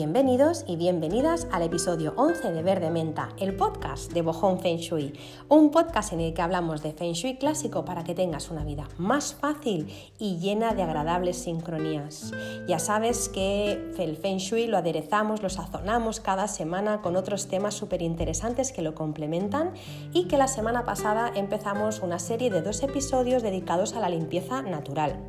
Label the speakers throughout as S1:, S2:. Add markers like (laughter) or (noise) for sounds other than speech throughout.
S1: Bienvenidos y bienvenidas al episodio 11 de Verde Menta, el podcast de Bojón Feng Shui, un podcast en el que hablamos de Feng Shui clásico para que tengas una vida más fácil y llena de agradables sincronías. Ya sabes que el Feng Shui lo aderezamos, lo sazonamos cada semana con otros temas súper interesantes que lo complementan y que la semana pasada empezamos una serie de dos episodios dedicados a la limpieza natural.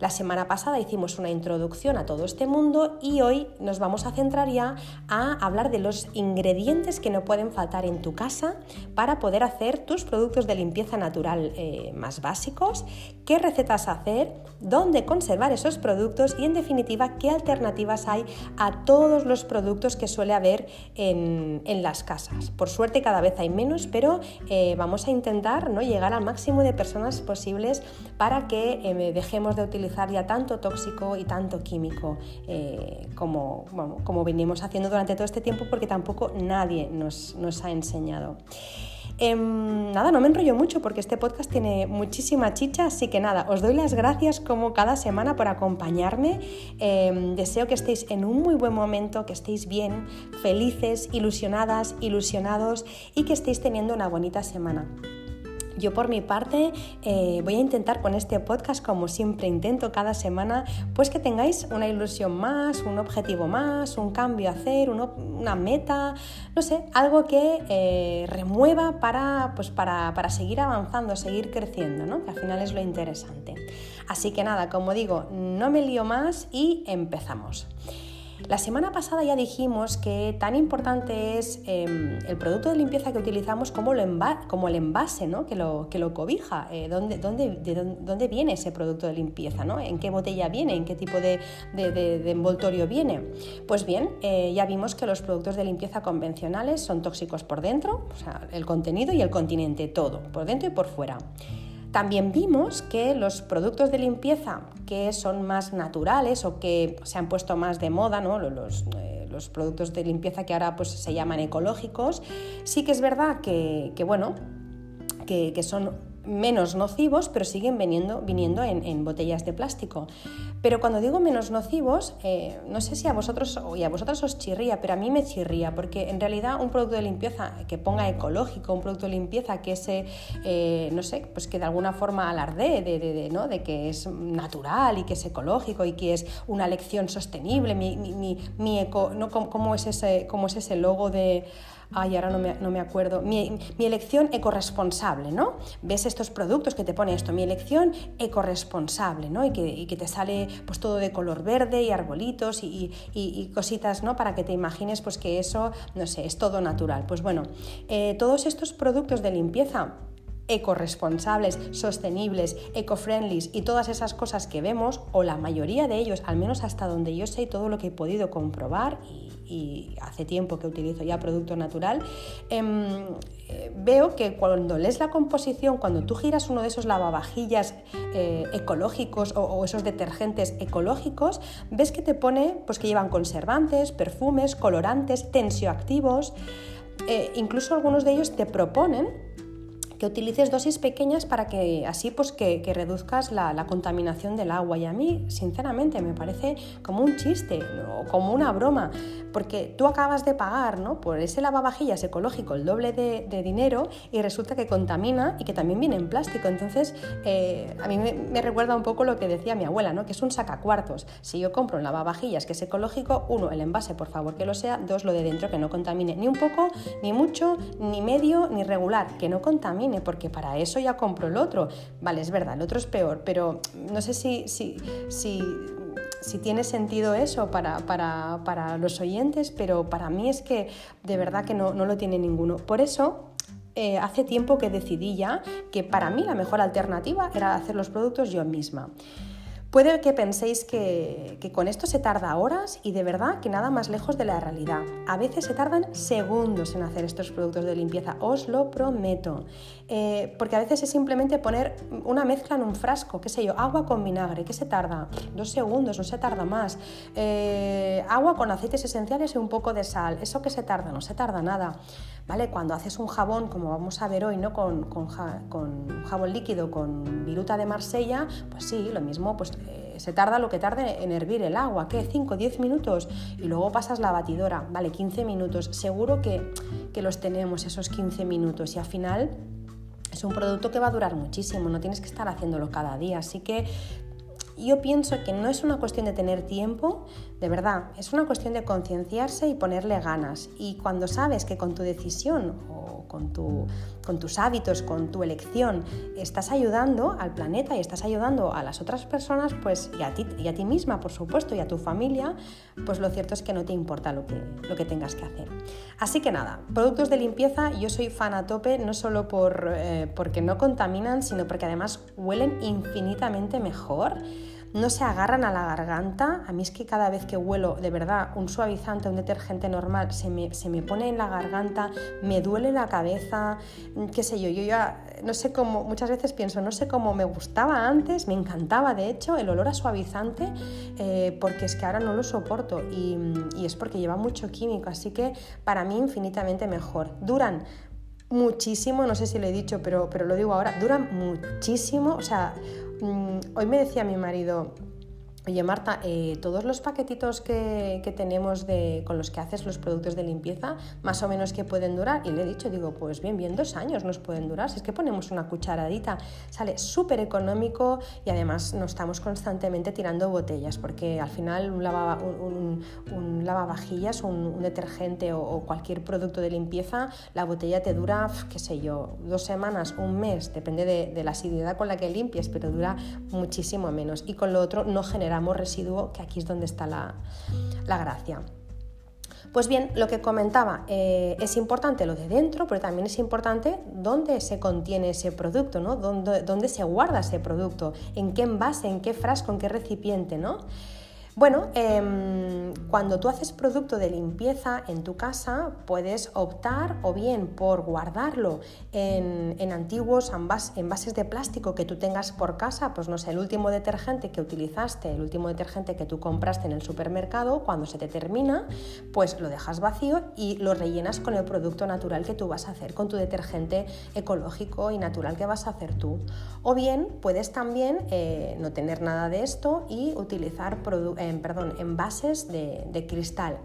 S1: La semana pasada hicimos una introducción a todo este mundo y hoy nos vamos a centrar ya a hablar de los ingredientes que no pueden faltar en tu casa para poder hacer tus productos de limpieza natural eh, más básicos, qué recetas hacer, dónde conservar esos productos y en definitiva qué alternativas hay a todos los productos que suele haber en, las casas. Por suerte cada vez hay menos, pero eh, vamos a intentar ¿no? llegar al máximo de personas posibles para que eh, dejemos de utilizar ya tanto tóxico y tanto químico eh, como, como venimos haciendo durante todo este tiempo porque tampoco nadie nos, nos ha enseñado. Em, nada, no me enrollo mucho porque este podcast tiene muchísima chicha, así que nada, os doy las gracias como cada semana por acompañarme. Em, deseo que estéis en un muy buen momento, que estéis bien, felices, ilusionadas, ilusionados y que estéis teniendo una bonita semana. Yo por mi parte eh, voy a intentar con este podcast, como siempre intento cada semana, pues que tengáis una ilusión más, un objetivo más, un cambio a hacer, una meta, no sé, algo que eh, remueva para, pues para, para seguir avanzando, seguir creciendo, ¿no? que al final es lo interesante. Así que nada, como digo, no me lío más y empezamos. La semana pasada ya dijimos que tan importante es em, el producto de limpieza que utilizamos como, el envase ¿no? que, lo, que lo cobija, eh, ¿dónde, dónde, de dónde viene ese producto de limpieza, ¿no? en qué botella viene, en qué tipo de, envoltorio viene. Pues bien, eh, ya vimos que los productos de limpieza convencionales son tóxicos por dentro, o sea, el contenido y el continente, todo, por dentro y por fuera. También vimos que los productos de limpieza que son más naturales o que se han puesto más de moda, ¿no? los, eh, los productos de limpieza que ahora pues, se llaman ecológicos, sí que es verdad que, bueno, que, que son menos nocivos, pero siguen viniendo, viniendo en, botellas de plástico. Pero cuando digo menos nocivos, eh, no sé si a vosotros y a vosotros os chirría, pero a mí me chirría, porque en realidad un producto de limpieza que ponga ecológico, un producto de limpieza que se, eh, no sé, pues que de alguna forma alarde de, ¿no? de que es natural y que es ecológico y que es una elección sostenible, mi, mi, eco, ¿no? ¿Cómo, es ese, ¿Cómo es ese logo de ay, ahora no me, acuerdo, mi, elección ecoresponsable, ¿no? Ves estos productos que te pone esto, mi elección ecoresponsable, ¿no? Y que, te sale pues todo de color verde y arbolitos y, cositas, ¿no? Para que te imagines pues que eso, no sé, es todo natural. Pues bueno, eh, todos estos productos de limpieza ecoresponsables, sostenibles, eco-friendly y todas esas cosas que vemos, o la mayoría de ellos, al menos hasta donde yo sé todo lo que he podido comprobar, y, hace tiempo que utilizo ya producto natural, em, eh, veo que cuando lees la composición, cuando tú giras uno de esos lavavajillas eh, ecológicos o, esos detergentes ecológicos, ves que te pone pues, que llevan conservantes, perfumes, colorantes, tensioactivos, eh, incluso algunos de ellos te proponen que utilices dosis pequeñas para que así pues que, reduzcas la, contaminación del agua. Y a mí, sinceramente, me parece como un chiste o como una broma, porque tú acabas de pagar ¿no? por ese lavavajillas ecológico el doble de, dinero y resulta que contamina y que también viene en plástico. Entonces, eh, a mí me, recuerda un poco lo que decía mi abuela, ¿no? que es un sacacuartos. Si yo compro un lavavajillas que es ecológico, uno, el envase, por favor que lo sea, dos, lo de dentro, que no contamine ni un poco, ni mucho, ni medio, ni regular, que no contamine porque para eso ya compro el otro. Vale, es verdad, el otro es peor, pero no sé si, si, si, tiene sentido eso para, para, para, los oyentes, pero para mí es que de verdad que no, no lo tiene ninguno. Por eso eh, hace tiempo que decidí ya que para mí la mejor alternativa era hacer los productos yo misma. Puede que penséis que, con esto se tarda horas y de verdad que nada más lejos de la realidad. A veces se tardan segundos en hacer estos productos de limpieza, os lo prometo. Eh, porque a veces es simplemente poner una mezcla en un frasco, qué sé yo, agua con vinagre, ¿qué se tarda? Dos segundos, no se tarda más. Eh, agua con aceites esenciales y un poco de sal, ¿eso que se tarda? No se tarda nada. ¿vale? Cuando haces un jabón, como vamos a ver hoy, ¿no? Con, con, jabón líquido, con viruta de Marsella, pues sí, lo mismo, pues eh, se tarda lo que tarde en hervir el agua, ¿qué? 5, 10 minutos y luego pasas la batidora, vale, 15 minutos. Seguro que, que los tenemos esos 15 minutos y al final es un producto que va a durar muchísimo, no tienes que estar haciéndolo cada día, así que yo pienso que no es una cuestión de tener tiempo, de verdad, es una cuestión de concienciarse y ponerle ganas. Y cuando sabes que con tu decisión o con, con tus hábitos, con tu elección, estás ayudando al planeta y estás ayudando a las otras personas, pues y a ti, y a ti misma, por supuesto, y a tu familia, pues lo cierto es que no te importa lo que, lo que tengas que hacer. Así que nada, productos de limpieza, yo soy fan a tope, no solo por, eh, porque no contaminan, sino porque además huelen infinitamente mejor no se agarran a la garganta. A mí es que cada vez que huelo de verdad un suavizante, un detergente normal, se me, se me pone en la garganta, me duele la cabeza, qué sé yo, yo ya no sé cómo, muchas veces pienso, no sé cómo me gustaba antes, me encantaba de hecho el olor a suavizante, eh, porque es que ahora no lo soporto y, y es porque lleva mucho químico, así que para mí infinitamente mejor. Duran muchísimo, no sé si lo he dicho, pero, pero lo digo ahora, duran muchísimo, o sea, Mm, hoy me decía mi marido, Oye, Marta, eh, todos los paquetitos que, tenemos de, con los que haces los productos de limpieza, más o menos que pueden durar. Y le he dicho, digo, pues bien, bien, dos años nos pueden durar. Si es que ponemos una cucharadita, sale súper económico y además no estamos constantemente tirando botellas, porque al final un, lava, un, lavavajillas, un, detergente o, cualquier producto de limpieza, la botella te dura, qué sé yo, dos semanas, un mes, depende de, de la asiduidad con la que limpies, pero dura muchísimo menos. Y con lo otro no genera residuo, que aquí es donde está la, gracia. Pues bien, lo que comentaba, eh, es importante lo de dentro, pero también es importante dónde se contiene ese producto, ¿no? Dónde, dónde se guarda ese producto, en qué envase, en qué frasco, en qué recipiente, ¿no? Bueno, em, cuando tú haces producto de limpieza en tu casa, puedes optar o bien por guardarlo en, antiguos envases de plástico que tú tengas por casa, pues no sé, el último detergente que utilizaste, el último detergente que tú compraste en el supermercado, cuando se te termina, pues lo dejas vacío y lo rellenas con el producto natural que tú vas a hacer, con tu detergente ecológico y natural que vas a hacer tú. O bien puedes también eh, no tener nada de esto y utilizar productos perdón, envases de, cristal.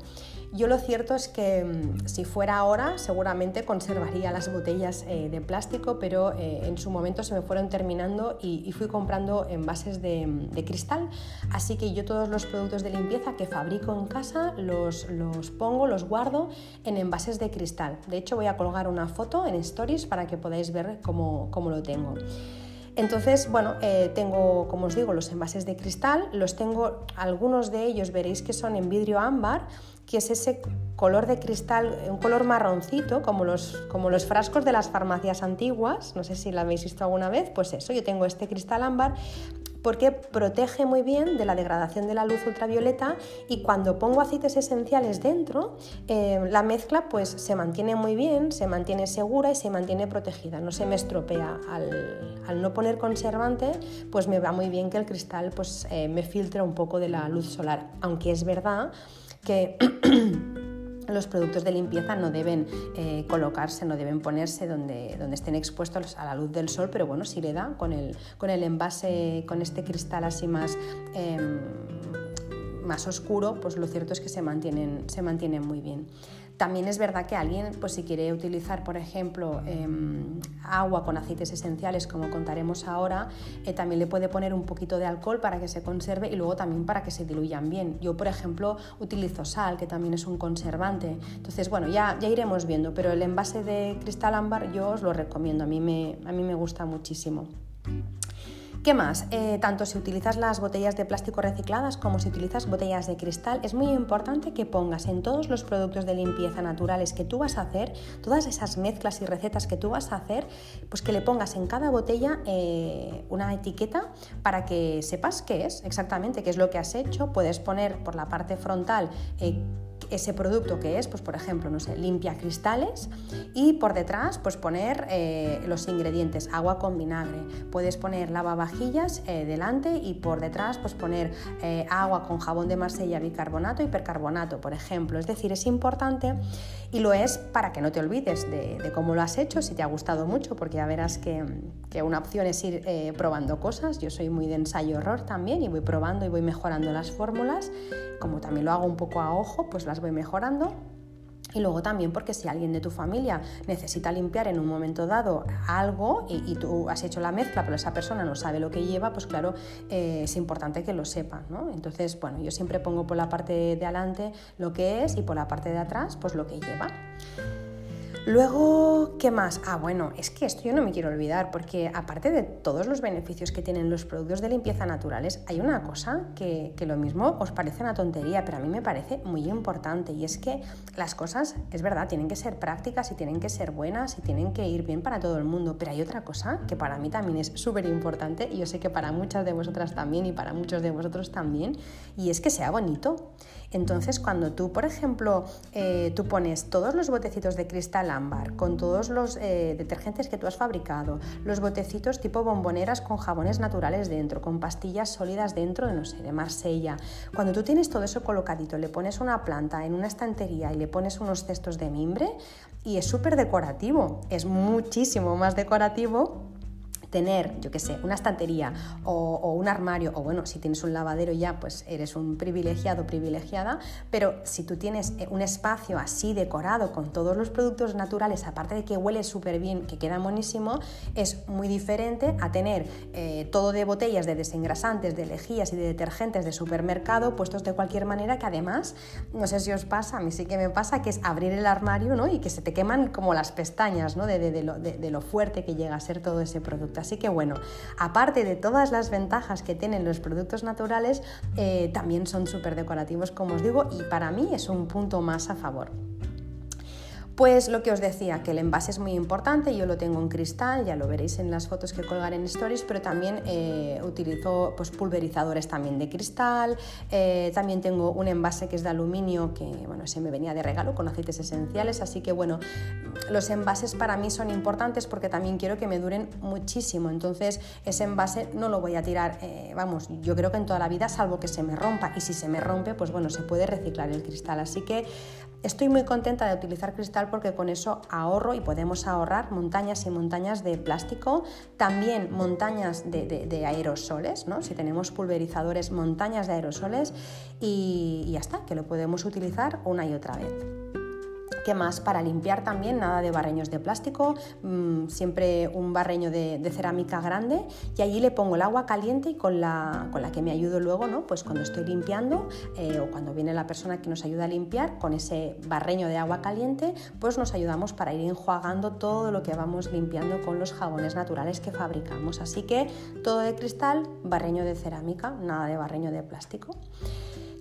S1: Yo lo cierto es que mm, si fuera ahora seguramente conservaría las botellas eh, de plástico, pero eh, en su momento se me fueron terminando y, fui comprando envases de, cristal. Así que yo todos los productos de limpieza que fabrico en casa los, pongo, los guardo en envases de cristal. De hecho voy a colgar una foto en stories para que podáis ver cómo lo tengo. Entonces, bueno, eh, tengo, como os digo, los envases de cristal, los tengo, algunos de ellos veréis que son en vidrio ámbar, que es ese color de cristal, un color marroncito, como los, como los frascos de las farmacias antiguas, no sé si lo habéis visto alguna vez, pues eso, yo tengo este cristal ámbar porque protege muy bien de la degradación de la luz ultravioleta y cuando pongo aceites esenciales dentro, eh, la mezcla pues se mantiene muy bien, se mantiene segura y se mantiene protegida, no se me estropea. Al, no poner conservante, pues me va muy bien que el cristal pues eh, me filtre un poco de la luz solar, aunque es verdad que... (clears throat) los productos de limpieza no deben eh, colocarse, no deben ponerse donde, donde, estén expuestos a la luz del sol, pero bueno, si le da con el, con el envase, con este cristal así más, em, más oscuro, pues lo cierto es que se mantienen, se mantienen muy bien. También es verdad que alguien, pues si quiere utilizar, por ejemplo, em, agua con aceites esenciales, como contaremos ahora, eh, también le puede poner un poquito de alcohol para que se conserve y luego también para que se diluyan bien. Yo, por ejemplo, utilizo sal, que también es un conservante. Entonces, bueno, ya, ya iremos viendo, pero el envase de cristal ámbar yo os lo recomiendo, a mí me, a mí me gusta muchísimo. ¿Qué más? Eh, tanto si utilizas las botellas de plástico recicladas como si utilizas botellas de cristal, es muy importante que pongas en todos los productos de limpieza naturales que tú vas a hacer, todas esas mezclas y recetas que tú vas a hacer, pues que le pongas en cada botella eh, una etiqueta para que sepas qué es exactamente, qué es lo que has hecho. Puedes poner por la parte frontal eh, ese producto que es, pues por ejemplo, no sé, limpia cristales y por detrás pues poner eh, los ingredientes, agua con vinagre. Puedes poner lavavajillas eh, delante y por detrás pues poner eh, agua con jabón de Marsella, bicarbonato y percarbonato, por ejemplo. Es decir, es importante y lo es para que no te olvides de, cómo lo has hecho, si te ha gustado mucho, porque ya verás que, que una opción es ir probando cosas. Yo soy muy de ensayo-error también y voy probando y voy mejorando las fórmulas. Como también lo hago un poco a ojo, pues voy mejorando. Y luego también porque si alguien de tu familia necesita limpiar en un momento dado algo y, tú has hecho la mezcla, pero esa persona no sabe lo que lleva, pues claro, eh, es importante que lo sepa. ¿no? Entonces, bueno, yo siempre pongo por la parte de adelante lo que es y por la parte de atrás, pues lo que lleva. Luego, ¿qué más? Ah, bueno, es que esto yo no me quiero olvidar, porque aparte de todos los beneficios que tienen los productos de limpieza naturales, hay una cosa que, lo mismo os parece una tontería, pero a mí me parece muy importante, y es que las cosas, es verdad, tienen que ser prácticas y tienen que ser buenas y tienen que ir bien para todo el mundo, pero hay otra cosa que para mí también es súper importante, y yo sé que para muchas de vosotras también y para muchos de vosotros también, y es que sea bonito. Entonces, cuando tú, por ejemplo, eh, tú pones todos los botecitos de cristal ámbar con todos los eh, detergentes que tú has fabricado, los botecitos tipo bomboneras con jabones naturales dentro, con pastillas sólidas dentro de, no sé, de Marsella, cuando tú tienes todo eso colocadito, le pones una planta en una estantería y le pones unos cestos de mimbre y es súper decorativo, es muchísimo más decorativo tener, yo qué sé, una estantería o, un armario, o bueno, si tienes un lavadero ya, pues eres un privilegiado, privilegiada, pero si tú tienes eh, un espacio así decorado con todos los productos naturales, aparte de que huele súper bien, que queda buenísimo, es muy diferente a tener eh, todo de botellas de desengrasantes, de lejías y de detergentes de supermercado puestos de cualquier manera que además, no sé si os pasa, a mí sí que me pasa, que es abrir el armario ¿no? y que se te queman como las pestañas ¿no? de, de, lo, de lo fuerte que llega a ser todo ese producto. Así que bueno, aparte de todas las ventajas que tienen los productos naturales, eh, también son súper decorativos, como os digo, y para mí es un punto más a favor. Pues lo que os decía, que el envase es muy importante, yo lo tengo en cristal, ya lo veréis en las fotos que colgaré en stories, pero también eh, utilizo pues, pulverizadores también de cristal, eh, también tengo un envase que es de aluminio que bueno, se me venía de regalo con aceites esenciales, así que bueno, los envases para mí son importantes porque también quiero que me duren muchísimo, entonces ese envase no lo voy a tirar, eh, vamos, yo creo que en toda la vida, salvo que se me rompa, y si se me rompe, pues bueno, se puede reciclar el cristal, así que Estoy muy contenta de utilizar cristal porque con eso ahorro y podemos ahorrar montañas y montañas de plástico, también montañas de, aerosoles, ¿no? si tenemos pulverizadores, montañas de aerosoles y, ya está, que lo podemos utilizar una y otra vez. ¿Qué más? Para limpiar también, nada de barreños de plástico, mm, siempre un barreño de, cerámica grande y allí le pongo el agua caliente y con la, con la que me ayudo luego, ¿no? Pues cuando estoy limpiando eh, o cuando viene la persona que nos ayuda a limpiar, con ese barreño de agua caliente, pues nos ayudamos para ir enjuagando todo lo que vamos limpiando con los jabones naturales que fabricamos. Así que todo de cristal, barreño de cerámica, nada de barreño de plástico.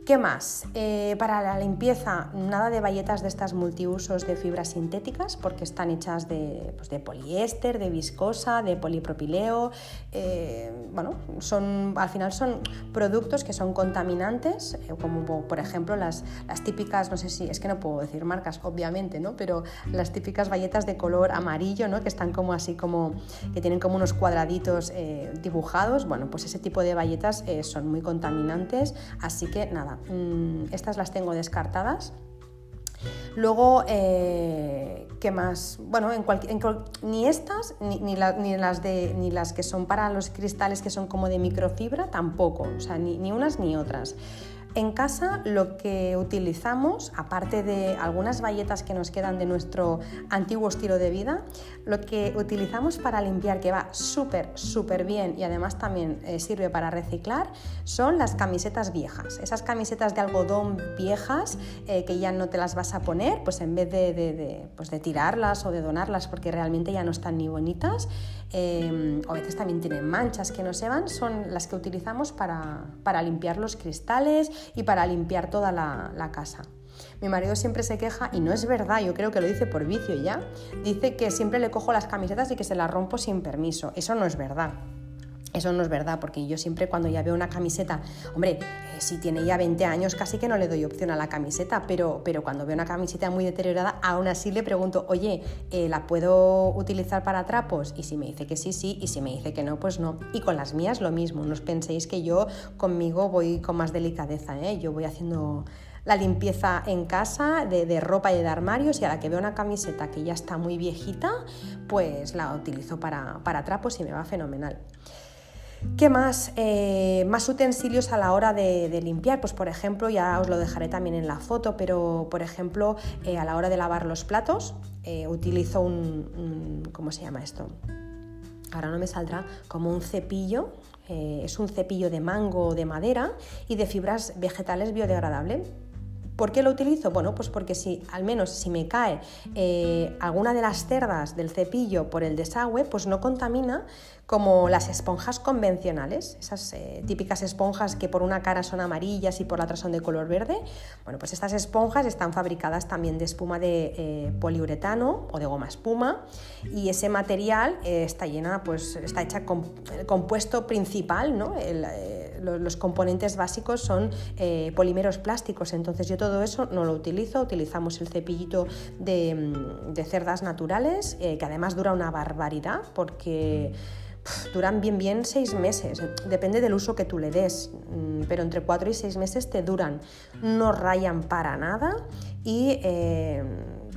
S1: ¿Qué más? Eh, para la limpieza, nada de bayetas de estas multiusos de fibras sintéticas, porque están hechas de, pues, poliéster, de viscosa, de polipropileo. Eh, bueno, son, al final son productos que son contaminantes, eh, como por ejemplo las, las, típicas, no sé si, es que no puedo decir marcas, obviamente, ¿no? pero las típicas bayetas de color amarillo, ¿no? que están como así como, que tienen como unos cuadraditos dibujados. Bueno, pues ese tipo de bayetas son muy contaminantes, así que nada Mm, estas las tengo descartadas. Luego, eh, ¿qué más? Bueno, en ni estas, ni, las de, ni las que son para los cristales que son como de microfibra, tampoco. O sea, ni unas ni otras. En casa lo que utilizamos, aparte de algunas bayetas que nos quedan de nuestro antiguo estilo de vida, lo que utilizamos para limpiar, que va súper, súper bien y además también eh, sirve para reciclar, son las camisetas viejas. Esas camisetas de algodón viejas eh, que ya no te las vas a poner, pues en vez de, pues de tirarlas o de donarlas porque realmente ya no están ni bonitas, Em, o a veces también tienen manchas que no se van, son las que utilizamos para, limpiar los cristales y para limpiar toda la casa. Mi marido siempre se queja, y no es verdad, yo creo que lo dice por vicio ya, dice que siempre le cojo las camisetas y que se las rompo sin permiso. Eso no es verdad. Eso no es verdad, porque yo siempre cuando ya veo una camiseta, hombre, eh, si tiene ya 20 años casi que no le doy opción a la camiseta, pero, pero cuando veo una camiseta muy deteriorada, aún así le pregunto, oye, eh, ¿la puedo utilizar para trapos? Y si me dice que sí, sí, y si me dice que no, pues no. Y con las mías lo mismo, no os penséis que yo conmigo voy con más delicadeza, ¿eh? yo voy haciendo la limpieza en casa de, ropa y de armarios y a la que veo una camiseta que ya está muy viejita, pues la utilizo para, para trapos y me va fenomenal. ¿Qué más? Eh, más utensilios a la hora de, limpiar. Pues por ejemplo, ya os lo dejaré también en la foto, pero por ejemplo, eh, a la hora de lavar los platos, eh, utilizo un, ¿Cómo se llama esto? Ahora no me saldrá como un cepillo. es un cepillo de mango de madera y de fibras vegetales biodegradables ¿Por qué lo utilizo? Bueno, pues porque si al menos si me cae alguna de las cerdas del cepillo por el desagüe, pues no contamina como las esponjas convencionales, esas eh, típicas esponjas que por una cara son amarillas y por la otra son de color verde. Bueno, pues estas esponjas están fabricadas también de espuma de eh, poliuretano o de goma espuma y ese material eh, está llena, pues está hecha con el compuesto principal, ¿no? los componentes básicos son polímeros plásticos, entonces yo todo eso no lo utilizo, utilizamos el cepillito de, mm, de cerdas naturales, que además dura una barbaridad porque duran bien bien seis meses, depende del uso que tú le des, mm, pero entre cuatro y seis meses te duran, no rayan para nada y eh,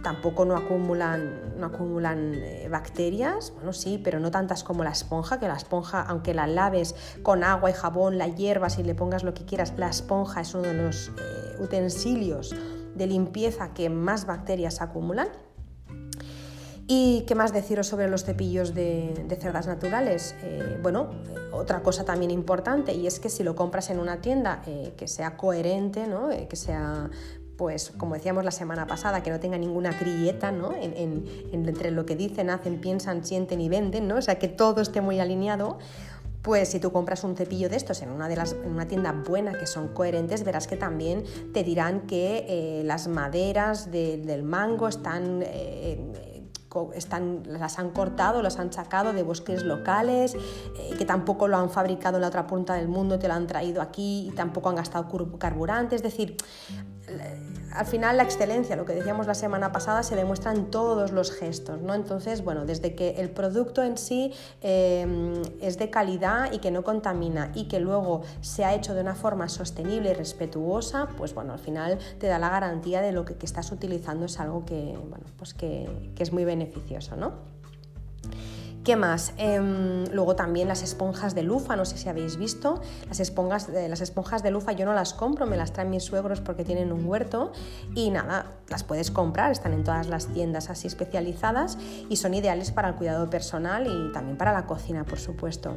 S1: tampoco no acumulan, no acumulan eh, bacterias, bueno sí, pero no tantas como la esponja, que la esponja, aunque la laves con agua y jabón, la hierbas y le pongas lo que quieras, la esponja es uno de los eh, utensilios de limpieza que más bacterias acumulan. ¿Y qué más deciros sobre los cepillos de, cerdas naturales? Eh, bueno, otra cosa también importante y es que si lo compras en una tienda eh, que sea coherente, ¿no? Eh, que sea pues como decíamos la semana pasada, que no tenga ninguna grilleta ¿no? entre lo que dicen, hacen, piensan, sienten y venden, ¿no? o sea, que todo esté muy alineado, pues si tú compras un cepillo de estos en una, de las, en una tienda buena que son coherentes, verás que también te dirán que las maderas del mango están las han cortado, las han sacado de bosques locales, eh, que tampoco lo han fabricado en la otra punta del mundo, te lo han traído aquí y tampoco han gastado carburante. Es decir, al final la excelencia, lo que decíamos la semana pasada, se demuestra en todos los gestos, ¿no? Entonces, bueno, desde que el producto en sí em, es de calidad y que no contamina y que luego se ha hecho de una forma sostenible y respetuosa, pues bueno, al final te da la garantía de lo que, estás utilizando es algo que, bueno, pues que, que es muy beneficioso, ¿no? ¿Qué más? Em, luego también las esponjas de lufa, no sé si habéis visto. Las esponjas, de, las esponjas de lufa yo no las compro, me las traen mis suegros porque tienen un huerto y nada, las puedes comprar, están en todas las tiendas así especializadas y son ideales para el cuidado personal y también para la cocina, por supuesto.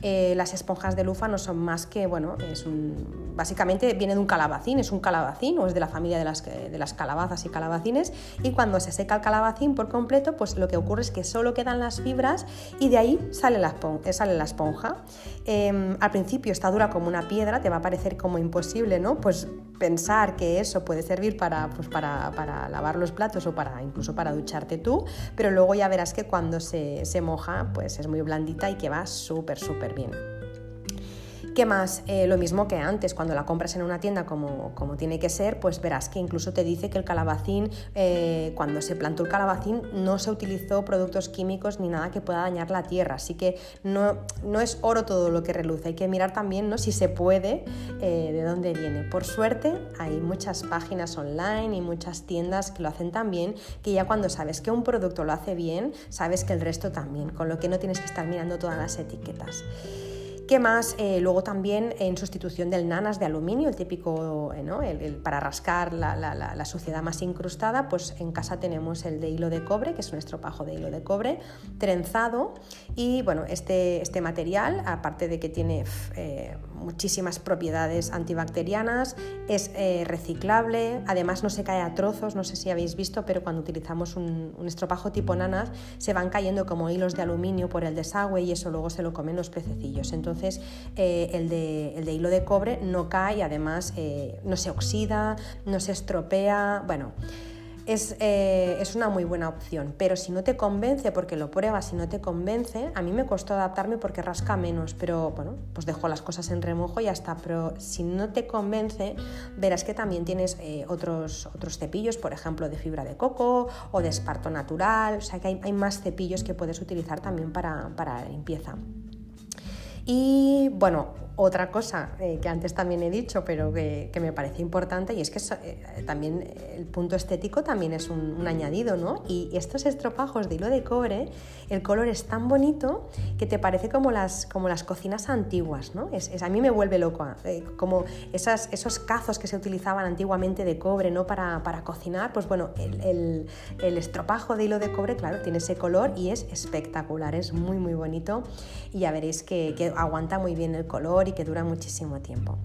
S1: Eh, las esponjas de lufa no son más que, bueno, es un, básicamente viene de un calabacín, es un calabacín o es de la familia de las, de las calabazas y calabacines y cuando se seca el calabacín por completo, pues lo que ocurre es que solo quedan las fibras y de ahí sale la, la esponja. Em, al principio está dura como una piedra, te va a parecer como imposible, ¿no? Pues pensar que eso puede servir para, pues para lavar los platos o para incluso para ducharte tú, pero luego ya verás que cuando se, se moja, pues es muy blandita y que va súper, súper bien. ¿Qué más? Eh, lo mismo que antes, cuando la compras en una tienda como, como, tiene que ser, pues verás que incluso te dice que el calabacín, eh, cuando se plantó el calabacín, no se utilizó productos químicos ni nada que pueda dañar la tierra. Así que no, no es oro todo lo que reluce. Hay que mirar también ¿no? si se puede eh, de dónde viene. Por suerte, hay muchas páginas online y muchas tiendas que lo hacen tan bien que ya cuando sabes que un producto lo hace bien, sabes que el resto también, con lo que no tienes que estar mirando todas las etiquetas. ¿Qué más? Eh, luego también en sustitución del nanas de aluminio, el típico eh, para rascar la, suciedad más incrustada, pues en casa tenemos el de hilo de cobre, que es un estropajo de hilo de cobre trenzado. Y bueno, este, este material, aparte de que tiene eh, muchísimas propiedades antibacterianas, es reciclable, además no se cae a trozos, no sé si habéis visto, pero cuando utilizamos un, un estropajo tipo nanas se van cayendo como hilos de aluminio por el desagüe y eso luego se lo comen los pececillos. Entonces, entonces eh, el, de, hilo de cobre no cae además eh, no se oxida, no se estropea, bueno. eh, es, una muy buena opción. Pero si no te convence, porque lo pruebas y no te convence, a mí me costó adaptarme porque rasca menos, pero bueno, pues dejo las cosas en remojo y ya está. Pero si no te convence, verás que también tienes otros, otros cepillos, por ejemplo, de fibra de coco o de esparto natural, o sea que hay, más cepillos que puedes utilizar también para, para limpieza. Y bueno, otra cosa eh, que antes también he dicho, pero que, me parece importante, y es que eh, también el punto estético también es un, añadido, ¿no? Y estos estropajos de hilo de cobre, el color es tan bonito que te parece como las, como las cocinas antiguas, ¿no? Es, a mí me vuelve loco, eh, como esas, esos cazos que se utilizaban antiguamente de cobre, ¿no? Para, para cocinar, pues bueno, el, el, estropajo de hilo de cobre, claro, tiene ese color y es espectacular, es muy, muy bonito y ya veréis que, que aguanta muy bien el color y que dura muchísimo tiempo.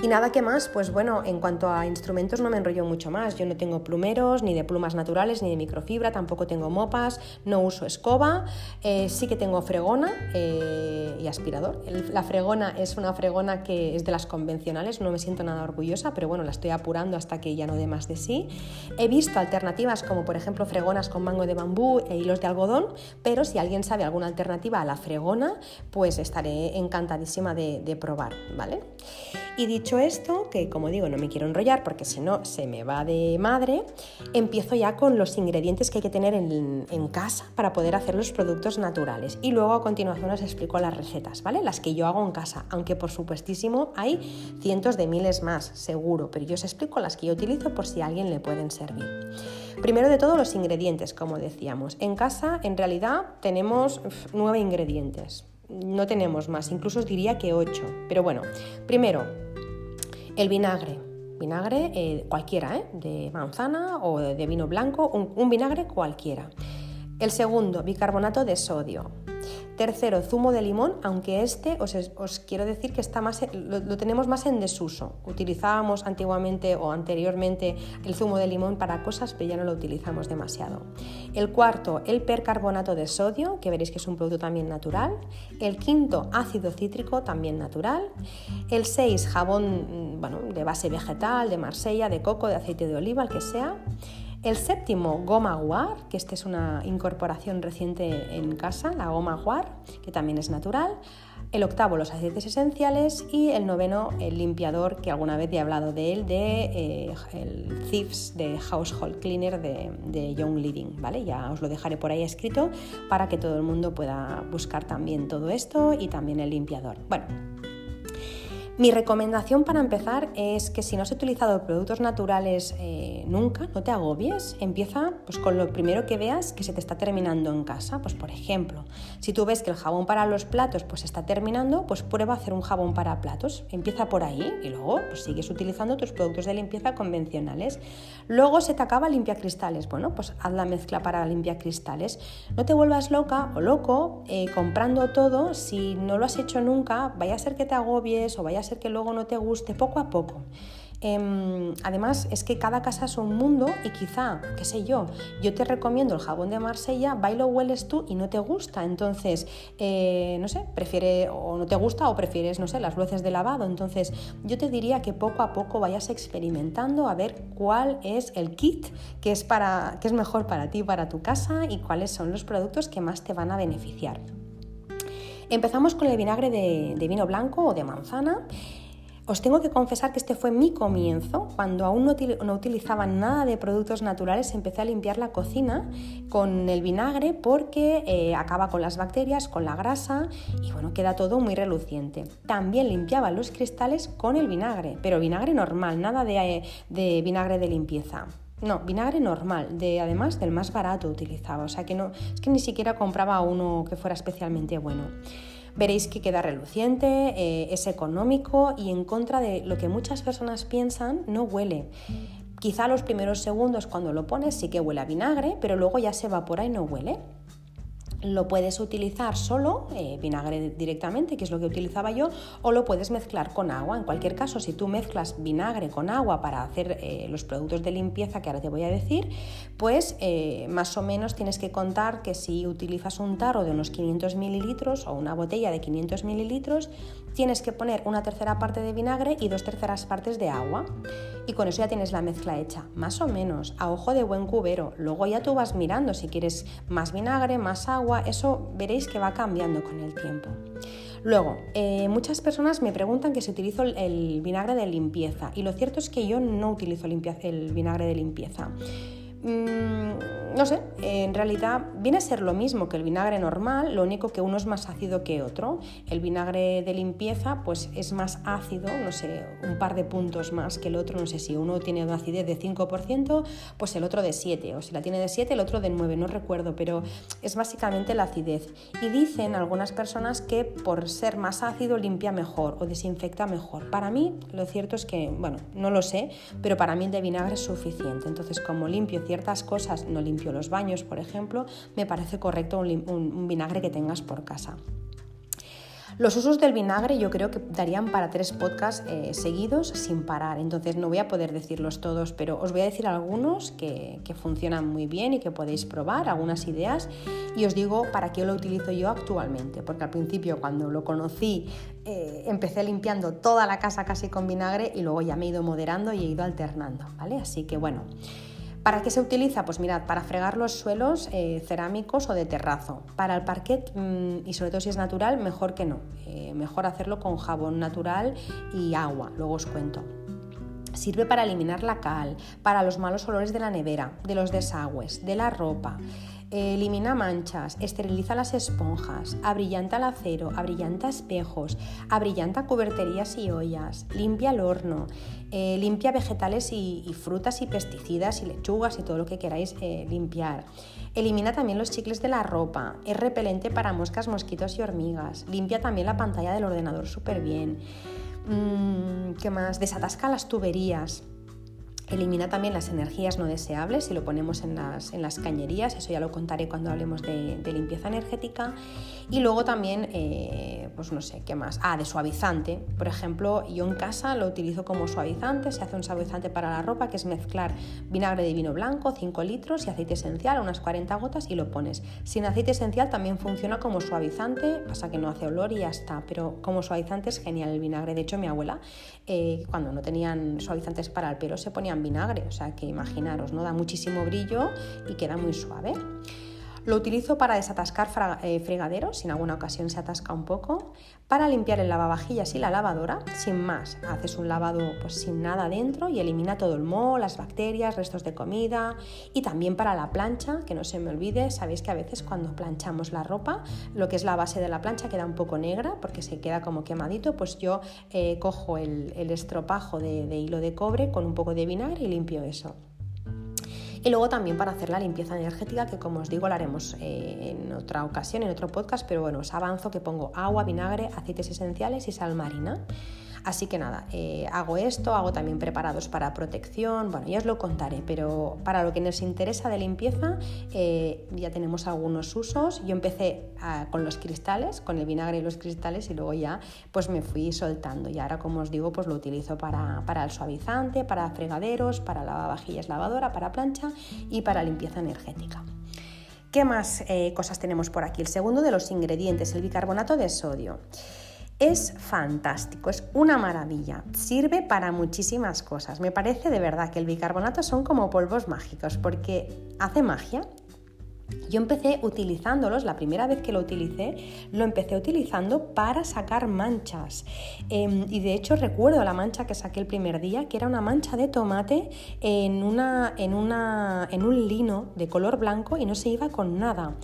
S1: Y nada que más, pues bueno, en cuanto a instrumentos no me enrollo mucho más. Yo no tengo plumeros, ni de plumas naturales, ni de microfibra, tampoco tengo mopas, no uso escoba, eh, sí que tengo fregona eh, y aspirador. la fregona es una fregona que es de las convencionales, no me siento nada orgullosa, pero bueno, la estoy apurando hasta que ya no dé más de sí. He visto alternativas como por ejemplo fregonas con mango de bambú e hilos de algodón, pero si alguien sabe alguna alternativa a la fregona, pues estaré encantadísima de, de probar, ¿vale? Y dicho esto, que como digo no me quiero enrollar porque si no se me va de madre, empiezo ya con los ingredientes que hay que tener en, casa para poder hacer los productos naturales. Y luego a continuación os explico las recetas, ¿vale? Las que yo hago en casa, aunque por supuestísimo hay cientos de miles más, seguro, pero yo os explico las que yo utilizo por si a alguien le pueden servir. Primero de todo los ingredientes, como decíamos. En casa en realidad tenemos nueve ingredientes. No tenemos más, incluso os diría que ocho. Pero bueno, primero el vinagre, vinagre eh, cualquiera, ¿eh? de manzana o de vino blanco, un vinagre cualquiera. El segundo, bicarbonato de sodio. Tercero, zumo de limón, aunque este os, quiero decir que está más, lo, tenemos más en desuso. Utilizábamos antiguamente o anteriormente el zumo de limón para cosas, pero ya no lo utilizamos demasiado. El cuarto, el percarbonato de sodio, que veréis que es un producto también natural. El quinto, ácido cítrico, también natural. El seis, jabón mm, bueno, de base vegetal, de Marsella, de coco, de aceite de oliva, el que sea. El séptimo, goma guar, que esta es una incorporación reciente en casa, la goma guar, que también es natural. El octavo, los aceites esenciales. Y el noveno, el limpiador, que alguna vez he hablado de él, de eh, el Thieves de Household Cleaner de, de, Young Living. ¿vale? Ya os lo dejaré por ahí escrito para que todo el mundo pueda buscar también todo esto y también el limpiador. Bueno, mi recomendación para empezar es que si no has utilizado productos naturales eh, nunca, no te agobies. Empieza pues, con lo primero que veas que se te está terminando en casa. Pues por ejemplo, si tú ves que el jabón para los platos pues está terminando, pues prueba a hacer un jabón para platos. Empieza por ahí y luego pues, sigues utilizando tus productos de limpieza convencionales. Luego se te acaba limpia cristales. Bueno, pues haz la mezcla para limpia cristales. No te vuelvas loca o loco eh, comprando todo. Si no lo has hecho nunca, vaya a ser que te agobies o vaya a que luego no te guste, poco a poco. Em, además, es que cada casa es un mundo y quizá, qué sé yo, yo te recomiendo el jabón de Marsella, bailo hueles tú y no te gusta. Entonces, eh, no sé, prefiere o no te gusta o prefieres, no sé, las luces de lavado. Entonces, yo te diría que poco a poco vayas experimentando a ver cuál es el kit que es, para, que es mejor para ti, para tu casa y cuáles son los productos que más te van a beneficiar. Empezamos con el vinagre de, vino blanco o de manzana. Os tengo que confesar que este fue mi comienzo. Cuando aún no, utilizaba nada de productos naturales, empecé a limpiar la cocina con el vinagre porque eh, acaba con las bacterias, con la grasa y bueno, queda todo muy reluciente. También limpiaba los cristales con el vinagre, pero vinagre normal, nada de vinagre de limpieza. No, vinagre normal, de, además del más barato utilizaba, o sea que no, es que ni siquiera compraba uno que fuera especialmente bueno. Veréis que queda reluciente, eh, es económico y en contra de lo que muchas personas piensan, no huele. Quizá los primeros segundos cuando lo pones sí que huele a vinagre, pero luego ya se evapora y no huele. Lo puedes utilizar solo, eh, vinagre directamente, que es lo que utilizaba yo, o lo puedes mezclar con agua. En cualquier caso, si tú mezclas vinagre con agua para hacer eh, los productos de limpieza que ahora te voy a decir, pues eh, más o menos tienes que contar que si utilizas un tarro de unos 500 mililitros o una botella de 500 mililitros, tienes que poner una tercera parte de vinagre y dos terceras partes de agua. y con eso ya tienes la mezcla hecha, más o menos, a ojo de buen cubero. Luego ya tú vas mirando si quieres más vinagre, más agua, eso veréis que va cambiando con el tiempo. Luego, eh, muchas personas me preguntan que si utilizo el vinagre de limpieza y lo cierto es que yo no utilizo el vinagre de limpieza. Mm, no sé, en realidad viene a ser lo mismo que el vinagre normal, lo único que uno es más ácido que otro. El vinagre de limpieza pues es más ácido, no sé, un par de puntos más que el otro, no sé si uno tiene una acidez de 5%, pues el otro de 7, o si la tiene de 7, el otro de 9, no recuerdo, pero es básicamente la acidez. Y dicen algunas personas que por ser más ácido limpia mejor o desinfecta mejor. Para mí lo cierto es que, bueno, no lo sé, pero para mí el de vinagre es suficiente. Entonces como limpio ciertas cosas, no limpio los baños, por ejemplo, me parece correcto un, vinagre que tengas por casa. Los usos del vinagre yo creo que darían para tres podcasts eh, seguidos sin parar, entonces no voy a poder decirlos todos, pero os voy a decir algunos que, funcionan muy bien y que podéis probar, algunas ideas, y os digo para qué lo utilizo yo actualmente, porque al principio cuando lo conocí eh, empecé limpiando toda la casa casi con vinagre y luego ya me he ido moderando y he ido alternando, ¿vale? Así que bueno. ¿Para qué se utiliza? Pues mirad, para fregar los suelos eh, cerámicos o de terrazo. Para el parquet, mm, y sobre todo si es natural, mejor que no. Eh, mejor hacerlo con jabón natural y agua, luego os cuento. Sirve para eliminar la cal, para los malos olores de la nevera, de los desagües, de la ropa. Elimina manchas, esteriliza las esponjas, abrillanta el acero, abrillanta espejos, abrillanta cuberterías y ollas, limpia el horno, eh, limpia vegetales y, frutas y pesticidas y lechugas y todo lo que queráis eh, limpiar. Elimina también los chicles de la ropa, es repelente para moscas, mosquitos y hormigas, limpia también la pantalla del ordenador súper bien. Mm, ¿Qué más? Desatasca las tuberías. Elimina también las energías no deseables si lo ponemos en las, en las cañerías, eso ya lo contaré cuando hablemos de, limpieza energética. Y luego también, eh, pues no sé, ¿qué más? Ah, de suavizante. Por ejemplo, yo en casa lo utilizo como suavizante, se hace un suavizante para la ropa, que es mezclar vinagre de vino blanco, 5 litros y aceite esencial, unas 40 gotas y lo pones. Sin aceite esencial también funciona como suavizante, pasa que no hace olor y ya está, pero como suavizante es genial el vinagre. De hecho, mi abuela, eh, cuando no tenían suavizantes para el pelo, se ponían vinagre, o sea que imaginaros, ¿no? Da muchísimo brillo y queda muy suave. Lo utilizo para desatascar eh, fregaderos, si en alguna ocasión se atasca un poco, para limpiar el lavavajillas y la lavadora, sin más. Haces un lavado pues, sin nada dentro y elimina todo el moho, las bacterias, restos de comida. Y también para la plancha, que no se me olvide, sabéis que a veces cuando planchamos la ropa, lo que es la base de la plancha queda un poco negra porque se queda como quemadito, pues yo eh, cojo el, estropajo de hilo de cobre con un poco de vinagre y limpio eso. Y luego también para hacer la limpieza energética, que como os digo, la haremos eh, en otra ocasión, en otro podcast, pero bueno, os avanzo que pongo agua, vinagre, aceites esenciales y sal marina. Así que nada, eh, hago esto, hago también preparados para protección, bueno, ya os lo contaré, pero para lo que nos interesa de limpieza eh, ya tenemos algunos usos. Yo empecé ah, con los cristales, con el vinagre y los cristales y luego ya pues me fui soltando y ahora como os digo pues lo utilizo para, para el suavizante, para fregaderos, para lavavajillas lavadora, para plancha y para limpieza energética. ¿Qué más eh, cosas tenemos por aquí? El segundo de los ingredientes, el bicarbonato de sodio. Es fantástico, es una maravilla. Sirve para muchísimas cosas. Me parece de verdad que el bicarbonato son como polvos mágicos porque hace magia yo empecé utilizándolos, la primera vez que lo utilicé, lo empecé utilizando para sacar manchas. Em, y de hecho recuerdo la mancha que saqué el primer día, que era una mancha de tomate en, una, en, una, en un lino de color blanco y no se iba con nada.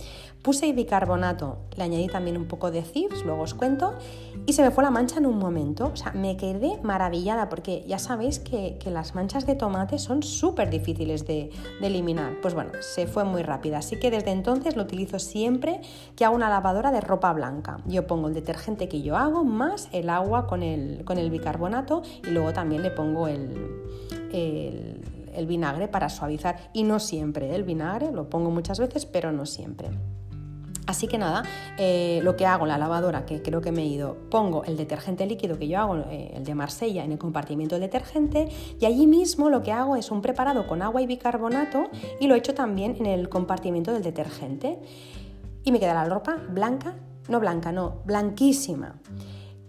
S1: Puse bicarbonato, le añadí también un poco de CIFS, luego os cuento, y se me fue la mancha en un momento. O sea, me quedé maravillada porque ya sabéis que, las manchas de tomate son súper difíciles de, eliminar. Pues bueno, se fue muy rápida. Así que desde entonces lo utilizo siempre que hago una lavadora de ropa blanca. Yo pongo el detergente que yo hago más el agua con el, con el bicarbonato y luego también le pongo el, el vinagre para suavizar. Y no siempre, el vinagre lo pongo muchas veces, pero no siempre. Así que nada, eh, lo que hago en la lavadora, que creo que me he ido, pongo el detergente líquido que yo hago, eh, el de Marsella, en el compartimiento de detergente y allí mismo lo que hago es un preparado con agua y bicarbonato y lo echo también en el compartimento del detergente. Y me queda la ropa blanca, no blanca, no, blanquísima.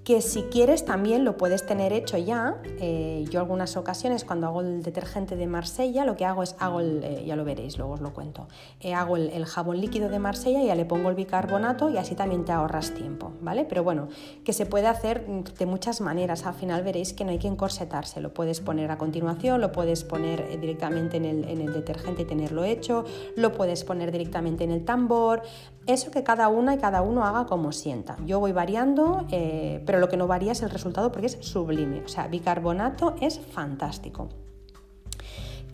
S1: Que si quieres también lo puedes tener hecho ya. Eh, yo algunas ocasiones cuando hago el detergente de Marsella lo que hago es, hago el, eh, ya lo veréis, luego os lo cuento, eh, hago el, jabón líquido de Marsella y ya le pongo el bicarbonato y así también te ahorras tiempo, ¿vale? Pero bueno, que se puede hacer de muchas maneras, al final veréis que no hay que encorsetarse, lo puedes poner a continuación, lo puedes poner directamente en el, en el detergente y tenerlo hecho, lo puedes poner directamente en el tambor, eso que cada una y cada uno haga como sienta. Yo voy variando, eh, pero lo que no varía es el resultado porque es sublime. O sea, bicarbonato es fantástico.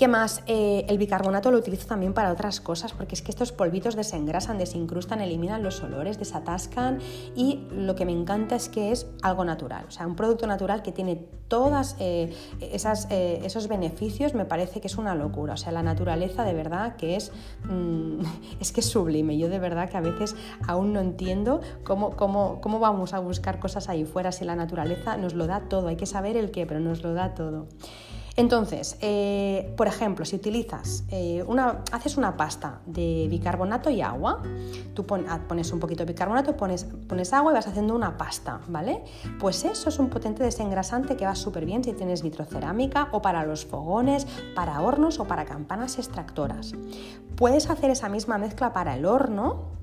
S1: ¿Qué más? Eh, el bicarbonato lo utilizo también para otras cosas, porque es que estos polvitos desengrasan, desincrustan, eliminan los olores, desatascan y lo que me encanta es que es algo natural, o sea, un producto natural que tiene todos eh, eh, esos beneficios, me parece que es una locura, o sea, la naturaleza de verdad que es, mm, (laughs) es que es sublime, yo de verdad que a veces aún no entiendo cómo, cómo, cómo vamos a buscar cosas ahí fuera si la naturaleza nos lo da todo, hay que saber el qué, pero nos lo da todo. Entonces, eh, por ejemplo, si utilizas eh, una, haces una pasta de bicarbonato y agua, tú ah, pones un poquito de bicarbonato, pones, pones agua y vas haciendo una pasta, ¿vale? Pues eso es un potente desengrasante que va súper bien si tienes vitrocerámica o para los fogones, para hornos o para campanas extractoras. Puedes hacer esa misma mezcla para el horno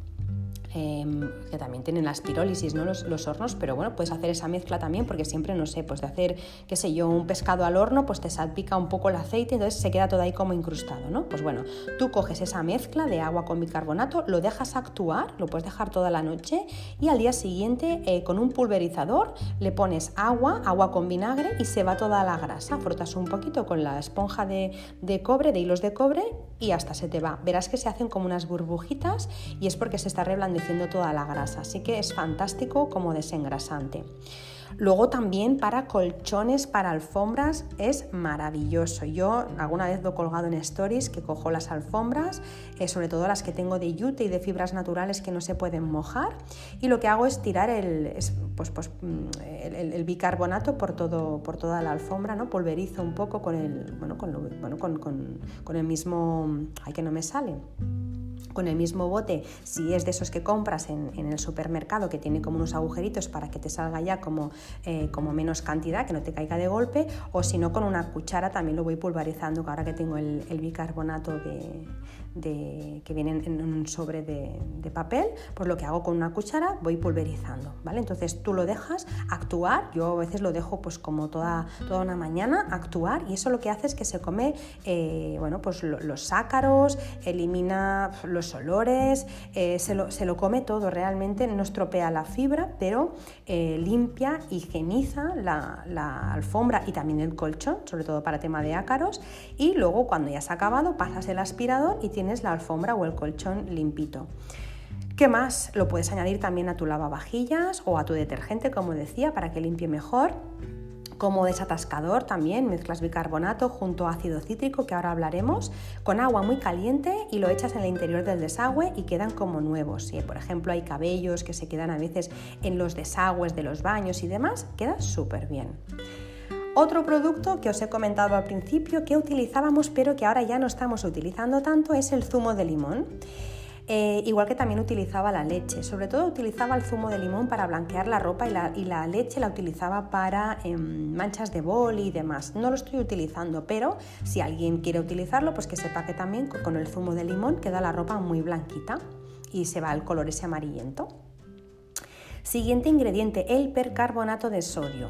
S1: Em, que también tienen las pirólisis. Los, hornos, pero bueno, puedes hacer esa mezcla también porque siempre, no sé, pues de hacer, qué sé yo, un pescado al horno, pues te salpica un poco el aceite, entonces se queda todo ahí como incrustado, ¿no? Pues bueno, tú coges esa mezcla de agua con bicarbonato, lo dejas actuar, lo puedes dejar toda la noche y al día siguiente eh, con un pulverizador le pones agua, agua con vinagre y se va toda la grasa, frotas un poquito con la esponja de, cobre, de hilos de cobre y hasta se te va. Verás que se hacen como unas burbujitas y es porque se está reblandeciendo toda la grasa, así que es fantástico como desengrasante. Luego también para colchones, para alfombras, es maravilloso. Yo alguna vez lo he colgado en stories que cojo las alfombras, eh, sobre todo las que tengo de yute y de fibras naturales que no se pueden mojar, y lo que hago es tirar el, pues, pues, mm, bicarbonato por, todo, por toda la alfombra, ¿no? pulverizo un poco con el, bueno, con, bueno, con, con el mismo... Ay, que no me sale con el mismo bote, si es de esos que compras en, el supermercado, que tiene como unos agujeritos para que te salga ya como, eh, como menos cantidad, que no te caiga de golpe, o si no con una cuchara también lo voy pulverizando, ahora que tengo el, bicarbonato de, que viene en un sobre de, papel, pues lo que hago con una cuchara voy pulverizando, ¿vale? Entonces tú lo dejas actuar, yo a veces lo dejo pues como toda, toda una mañana actuar y eso lo que hace es que se come, eh, bueno, pues los ácaros, elimina los olores, eh, se, lo, come todo, realmente no estropea la fibra, pero eh, limpia, higieniza la, la, alfombra y también el colchón, sobre todo para tema de ácaros, y luego cuando ya has acabado pasas el aspirador y tienes la alfombra o el colchón limpito. ¿Qué más? Lo puedes añadir también a tu lavavajillas o a tu detergente, como decía, para que limpie mejor. Como desatascador también mezclas bicarbonato junto a ácido cítrico, que ahora hablaremos, con agua muy caliente y lo echas en el interior del desagüe y quedan como nuevos. Si por ejemplo hay cabellos que se quedan a veces en los desagües de los baños y demás, queda súper bien. Otro producto que os he comentado al principio que utilizábamos pero que ahora ya no estamos utilizando tanto es el zumo de limón. Eh, igual que también utilizaba la leche. Sobre todo utilizaba el zumo de limón para blanquear la ropa y la, leche la utilizaba para em, manchas de boli y demás. No lo estoy utilizando, pero si alguien quiere utilizarlo, pues que sepa que también con el zumo de limón queda la ropa muy blanquita y se va el color ese amarillento. Siguiente ingrediente, el percarbonato de sodio.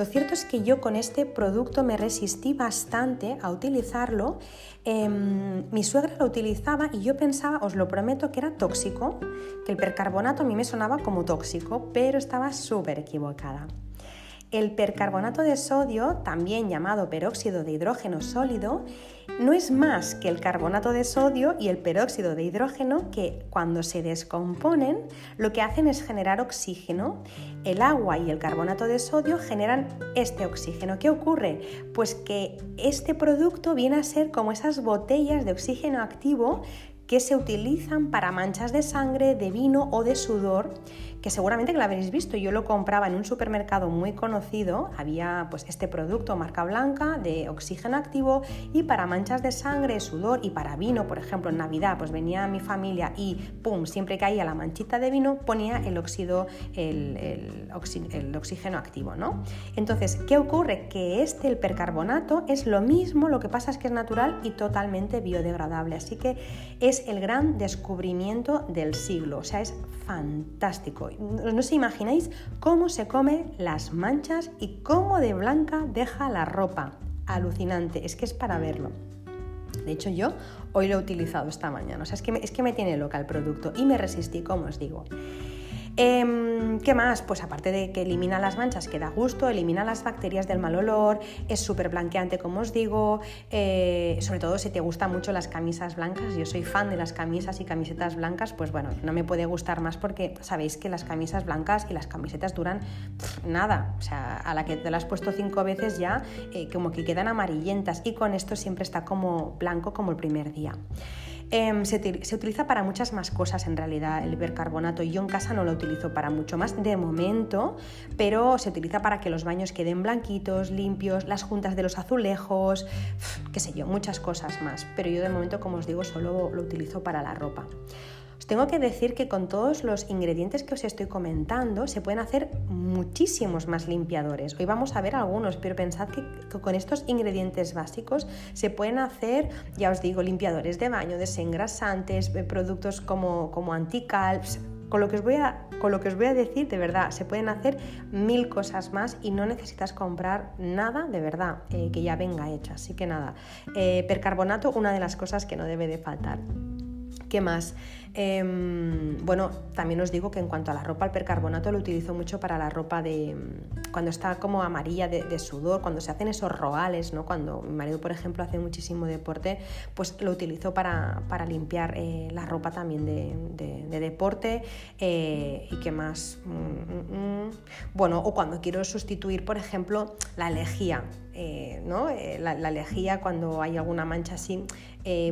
S1: Lo cierto es que yo con este producto me resistí bastante a utilizarlo. Em, mi suegra lo utilizaba y yo pensaba, os lo prometo, que era tóxico, que el percarbonato a mí me sonaba como tóxico, pero estaba súper equivocada. El percarbonato de sodio, también llamado peróxido de hidrógeno sólido, no es más que el carbonato de sodio y el peróxido de hidrógeno que cuando se descomponen lo que hacen es generar oxígeno. El agua y el carbonato de sodio generan este oxígeno. ¿Qué ocurre? Pues que este producto viene a ser como esas botellas de oxígeno activo que se utilizan para manchas de sangre, de vino o de sudor que seguramente que lo habréis visto. Yo lo compraba en un supermercado muy conocido, había pues este producto marca blanca de oxígeno activo y para manchas de sangre, sudor y para vino, por ejemplo, en Navidad, pues venía mi familia y pum, siempre caía la manchita de vino, ponía el óxido, el, oxígeno activo, ¿no? Entonces, ¿qué ocurre? Que este, el percarbonato, es lo mismo, lo que pasa es que es natural y totalmente biodegradable. Así que es el gran descubrimiento del siglo, o sea, es fantástico. No os imagináis cómo se come las manchas y cómo de blanca deja la ropa. Alucinante, es que es para verlo. De hecho, yo hoy lo he utilizado esta mañana. O sea, es que es que me tiene loca el producto y me resistí, como os digo. Em, ¿Qué más? Pues aparte de que elimina las manchas, que da gusto, elimina las bacterias del mal olor, es súper blanqueante, como os digo, eh, sobre todo si te gustan mucho las camisas blancas, yo soy fan de las camisas y camisetas blancas, pues bueno, no me puede gustar más porque sabéis que las camisas blancas y las camisetas duran nada, o sea, a la que te las has puesto cinco veces ya, eh, como que quedan amarillentas y con esto siempre está como blanco como el primer día. Em, se, utiliza para muchas más cosas en realidad el bicarbonato. Yo en casa no lo utilizo para mucho más de momento, pero se utiliza para que los baños queden blanquitos, limpios, las juntas de los azulejos, qué sé yo, muchas cosas más. Pero yo de momento, como os digo, solo lo utilizo para la ropa. Tengo que decir que con todos los ingredientes que os estoy comentando se pueden hacer muchísimos más limpiadores. Hoy vamos a ver algunos, pero pensad que con estos ingredientes básicos se pueden hacer, ya os digo, limpiadores de baño, desengrasantes, eh, productos como, como antical. Con lo, que os voy a, con lo que os voy a decir, de verdad, se pueden hacer mil cosas más y no necesitas comprar nada de verdad eh, que ya venga hecho. Así que nada, eh, percarbonato, una de las cosas que no debe de faltar. ¿Qué más? Em, bueno, también os digo que en cuanto a la ropa, el percarbonato lo utilizo mucho para la ropa de cuando está como amarilla de, sudor, cuando se hacen esos rogales, ¿no? Cuando mi marido, por ejemplo, hace muchísimo deporte, pues lo utilizo para, limpiar eh, la ropa también de, deporte. Eh, ¿Y qué más? Mm, mm, mm. Bueno, o cuando quiero sustituir, por ejemplo, la lejía. Eh, ¿no? la, la lejía cuando hay alguna mancha así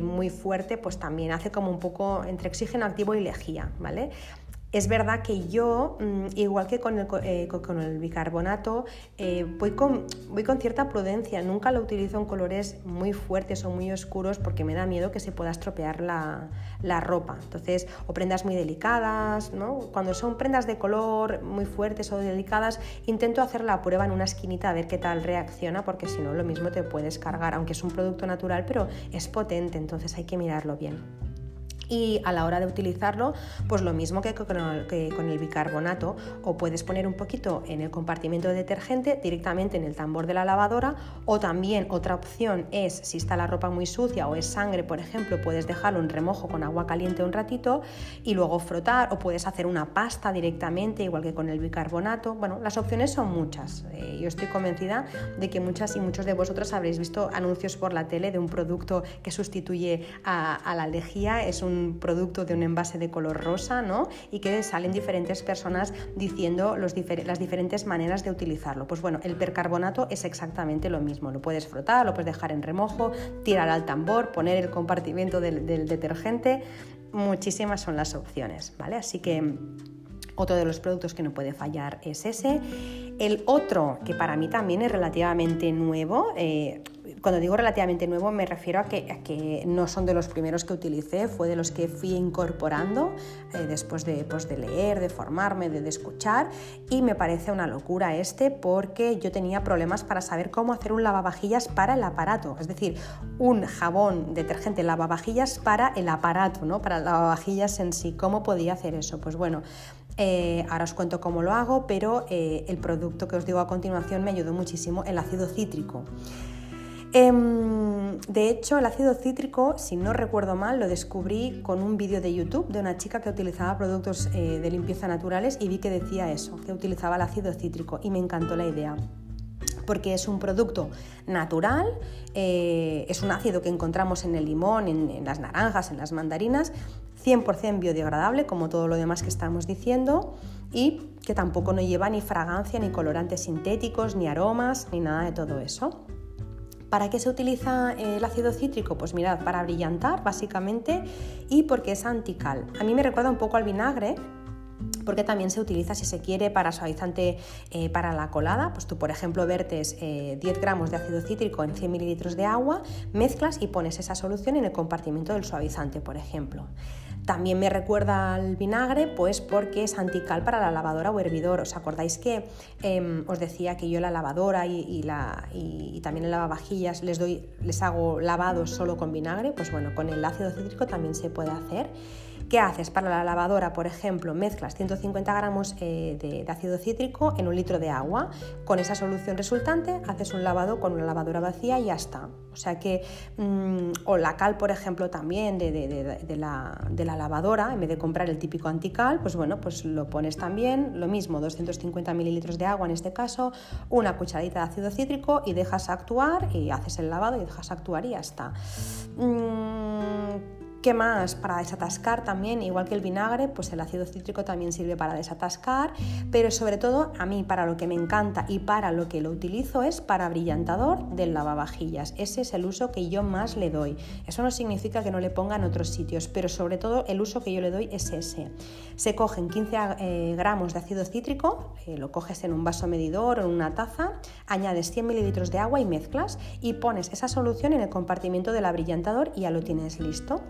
S1: muy fuerte, pues también hace como un poco entre activo y lejía, ¿vale? Es verdad que yo, mm, igual que con el, eh, bicarbonato, eh, voy, con, voy, con, cierta prudencia. Nunca lo utilizo en colores muy fuertes o muy oscuros porque me da miedo que se pueda estropear la, la ropa. Entonces, o prendas muy delicadas, ¿no? Cuando son prendas de color muy fuertes o delicadas, intento hacer la prueba en una esquinita a ver qué tal reacciona, porque si no, lo mismo te puedes cargar, aunque es un producto natural, pero es potente, entonces hay que mirarlo bien y a la hora de utilizarlo, pues lo mismo que con, el, bicarbonato, o puedes poner un poquito en el compartimento de detergente directamente en el tambor de la lavadora, o también otra opción es, si está la ropa muy sucia o es sangre, por ejemplo, puedes dejarlo en remojo con agua caliente un ratito y luego frotar, o puedes hacer una pasta directamente, igual que con el bicarbonato. Bueno, las opciones son muchas. Eh, yo estoy convencida de que muchas y muchos de vosotros habréis visto anuncios por la tele de un producto que sustituye a, a la lejía. Es un producto de un envase de color rosa, ¿no? Y que salen diferentes personas diciendo las diferentes maneras de utilizarlo. Pues bueno, el percarbonato es exactamente lo mismo. Lo puedes frotar, lo puedes dejar en remojo, tirar al tambor, poner el compartimento del, detergente. Muchísimas son las opciones, ¿vale? Así que otro de los productos que no puede fallar es ese. El otro, que para mí también es relativamente nuevo, eh, cuando digo relativamente nuevo me refiero a que, no son de los primeros que utilicé, fue de los que fui incorporando eh, después de, pues, de, leer, de formarme, de, escuchar y me parece una locura este porque yo tenía problemas para saber cómo hacer un lavavajillas para el aparato, es decir, un jabón detergente lavavajillas para el aparato, ¿no? para el lavavajillas en sí, ¿cómo podía hacer eso? Pues bueno, eh, ahora os cuento cómo lo hago, pero eh, el producto que os digo a continuación me ayudó muchísimo, el ácido cítrico. Em, de hecho, el ácido cítrico, si no recuerdo mal, lo descubrí con un vídeo de YouTube de una chica que utilizaba productos eh, de limpieza naturales y vi que decía eso, que utilizaba el ácido cítrico y me encantó la idea porque es un producto natural, eh, es un ácido que encontramos en el limón, en, las naranjas, en las mandarinas, 100% biodegradable, como todo lo demás que estamos diciendo, y que tampoco no lleva ni fragancia, ni colorantes sintéticos, ni aromas, ni nada de todo eso. ¿Para qué se utiliza el ácido cítrico? Pues mirad, para brillantar básicamente y porque es antical. A mí me recuerda un poco al vinagre, porque también se utiliza si se quiere para suavizante eh, para la colada. Pues tú, por ejemplo, vertes 10 eh, gramos de ácido cítrico en 100 mililitros de agua, mezclas y pones esa solución en el compartimento del suavizante, por ejemplo. También me recuerda al vinagre, pues porque es antical para la lavadora o hervidor. ¿Os acordáis que em, os decía que yo la lavadora y, la, y, también el lavavajillas les, doy, les hago lavados solo con vinagre? Pues bueno, con el ácido cítrico también se puede hacer. ¿Qué haces? Para la lavadora, por ejemplo, mezclas 150 gramos eh, de, ácido cítrico en un litro de agua. Con esa solución resultante haces un lavado con una lavadora vacía y ya está. O sea que, mm, o la cal, por ejemplo, también de, la, lavadora, en vez de comprar el típico antical, pues bueno, pues lo pones también, lo mismo, 250 mililitros de agua en este caso, una cucharadita de ácido cítrico y dejas actuar y haces el lavado y dejas actuar y ya está. Mm, ¿Qué más? Para desatascar también, igual que el vinagre, pues el ácido cítrico también sirve para desatascar, pero sobre todo a mí para lo que me encanta y para lo que lo utilizo es para brillantador del lavavajillas. Ese es el uso que yo más le doy. Eso no significa que no le ponga en otros sitios, pero sobre todo el uso que yo le doy es ese. Se cogen 15 eh, gramos de ácido cítrico, eh, lo coges en un vaso medidor o en una taza, añades 100 mililitros de agua y mezclas y pones esa solución en el compartimento del abrillantador y ya lo tienes listo.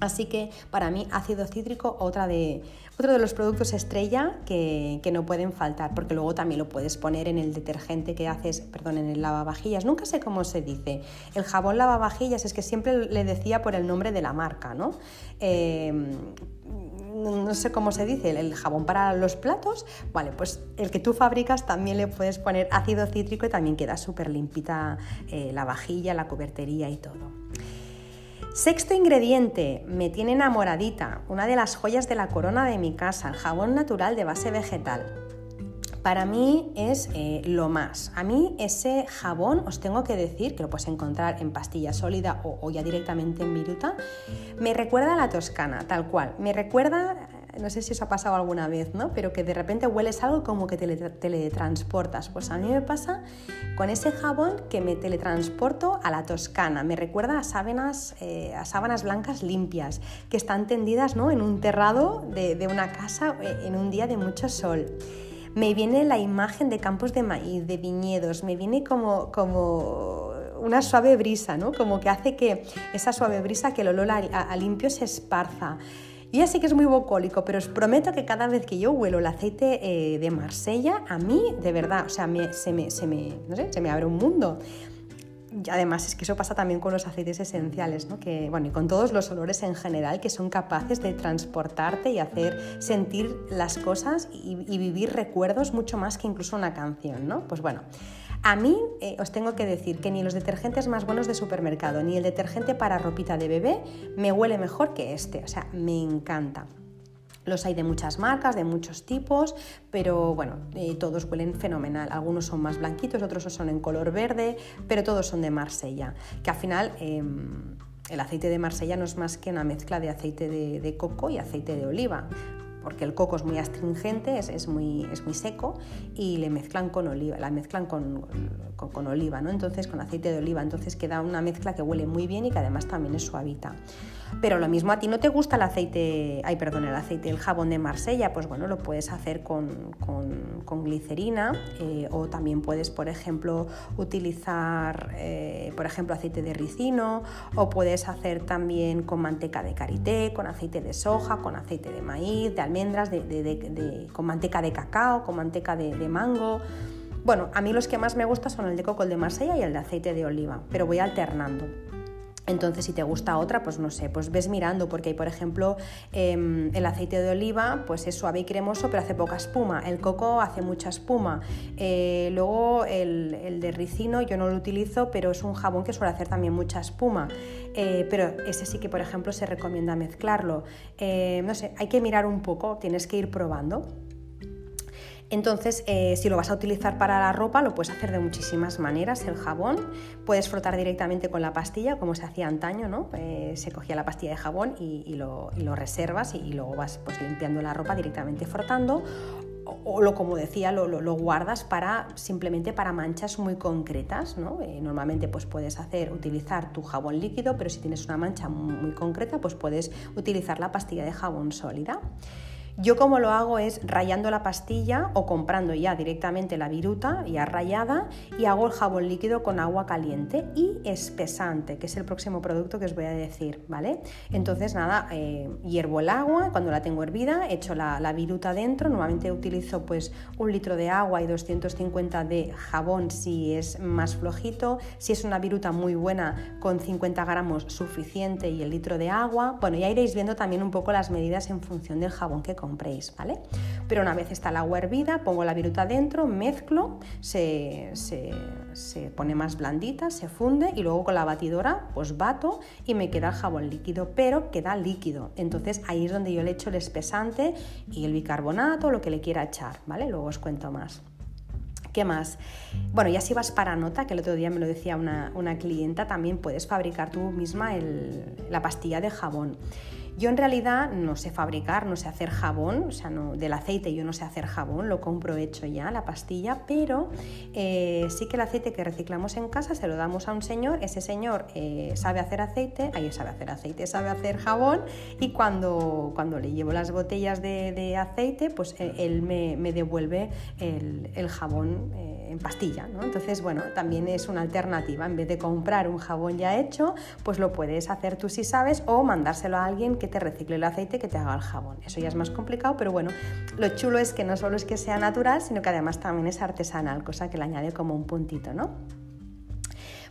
S1: Así que para mí ácido cítrico, otra de, otro de los productos estrella que, no pueden faltar, porque luego también lo puedes poner en el detergente que haces, perdón, en el lavavajillas. Nunca sé cómo se dice. El jabón lavavajillas es que siempre le decía por el nombre de la marca, ¿no? Em, no sé cómo se dice, el jabón para los platos, vale, pues el que tú fabricas también le puedes poner ácido cítrico y también queda súper limpita eh, la vajilla, la cubertería y todo. Sexto ingrediente, me tiene enamoradita, una de las joyas de la corona de mi casa, el jabón natural de base vegetal. Para mí es eh, lo más. A mí ese jabón, os tengo que decir, que lo puedes encontrar en pastilla sólida o, o ya directamente en viruta, me recuerda a la toscana, tal cual. Me recuerda no sé si os ha pasado alguna vez, ¿no? Pero que de repente hueles algo como que te teletransportas. Pues a mí me pasa con ese jabón que me teletransporto a la Toscana. Me recuerda a sábanas, eh, a sábanas blancas limpias que están tendidas ¿no? en un terrado de, una casa eh, en un día de mucho sol me viene la imagen de campos de maíz, de viñedos, me viene como, como una suave brisa, ¿no? Como que hace que esa suave brisa, que el olor a limpio se esparza. Y ya sé que es muy bocólico, pero os prometo que cada vez que yo huelo el aceite eh, de Marsella, a mí, de verdad, o sea, se, me, se, me, no sé, se me abre un mundo. Y además es que eso pasa también con los aceites esenciales, ¿no? que, bueno, y con todos los olores en general que son capaces de transportarte y hacer sentir las cosas y vivir recuerdos mucho más que incluso una canción. ¿no? Pues bueno, a mí eh, os tengo que decir que ni los detergentes más buenos de supermercado, ni el detergente para ropita de bebé me huele mejor que este. O sea, me encanta. Los hay de muchas marcas, de muchos tipos, pero bueno, eh, todos huelen fenomenal. Algunos son más blanquitos, otros son en color verde, pero todos son de Marsella, que al final em, el aceite de Marsella no es más que una mezcla de aceite de coco y aceite de oliva porque el coco es muy astringente, es, muy, es muy seco y le mezclan con oliva, la mezclan con, con, oliva, ¿no? Entonces con aceite de oliva, entonces queda una mezcla que huele muy bien y que además también es suavita. Pero lo mismo a ti no te gusta el aceite, ay perdón, el aceite, el jabón de Marsella, pues bueno, lo puedes hacer con, glicerina eh, o también puedes, por ejemplo, utilizar, eh, por ejemplo, aceite de ricino o puedes hacer también con manteca de karité, con aceite de soja, con aceite de maíz, de almendras, con manteca de cacao, con manteca de, mango. Bueno, a mí los que más me gustan son el de coco, de Marsella y el de aceite de oliva, pero voy alternando. Entonces, si te gusta otra, pues no sé, pues ves mirando, porque hay, por ejemplo, em, el aceite de oliva, pues es suave y cremoso, pero hace poca espuma. El coco hace mucha espuma. Eh, luego, el, de ricino yo no lo utilizo, pero es un jabón que suele hacer también mucha espuma. Eh, pero ese sí que, por ejemplo, se recomienda mezclarlo. Eh, no sé, hay que mirar un poco, tienes que ir probando. Entonces, eh, si lo vas a utilizar para la ropa, lo puedes hacer de muchísimas maneras. El jabón puedes frotar directamente con la pastilla, como se hacía antaño, ¿no? Eh, se cogía la pastilla de jabón y, lo, reservas y, luego vas pues, limpiando la ropa directamente frotando o, lo como decía, lo, guardas para simplemente para manchas muy concretas. ¿no? Eh, normalmente pues puedes hacer, utilizar tu jabón líquido, pero si tienes una mancha muy concreta, pues puedes utilizar la pastilla de jabón sólida. Yo como lo hago es rayando la pastilla o comprando ya directamente la viruta ya rayada y hago el jabón líquido con agua caliente y espesante, que es el próximo producto que os voy a decir, ¿vale? Entonces nada, eh, hiervo el agua, cuando la tengo hervida echo la, viruta dentro, normalmente utilizo pues un litro de agua y 250 de jabón si es más flojito, si es una viruta muy buena con 50 gramos suficiente y el litro de agua, bueno ya iréis viendo también un poco las medidas en función del jabón que compréis, ¿vale? Pero una vez está el agua hervida, pongo la viruta dentro, mezclo, se, pone más blandita, se funde y luego con la batidora pues bato y me queda el jabón líquido, pero queda líquido. Entonces ahí es donde yo le echo el espesante y el bicarbonato, lo que le quiera echar, ¿vale? Luego os cuento más. ¿Qué más? Bueno, ya si vas para nota, que el otro día me lo decía una, clienta, también puedes fabricar tú misma la pastilla de jabón. Yo en realidad no sé fabricar, no sé hacer jabón, o sea, no, del aceite yo no sé hacer jabón, lo compro hecho ya, la pastilla, pero eh, sí que el aceite que reciclamos en casa se lo damos a un señor, ese señor eh, sabe hacer aceite, ahí sabe hacer aceite, sabe hacer jabón y cuando, cuando le llevo las botellas de, aceite, pues eh, él me, devuelve el, jabón en pastilla. Entonces, bueno, también es una alternativa, en vez de comprar un jabón ya hecho, pues lo puedes hacer tú si sabes o mandárselo a alguien que te recicle el aceite que te haga el jabón. Eso ya es más complicado, pero bueno, lo chulo es que no solo es que sea natural, sino que además también es artesanal, cosa que le añade como un puntito, ¿no?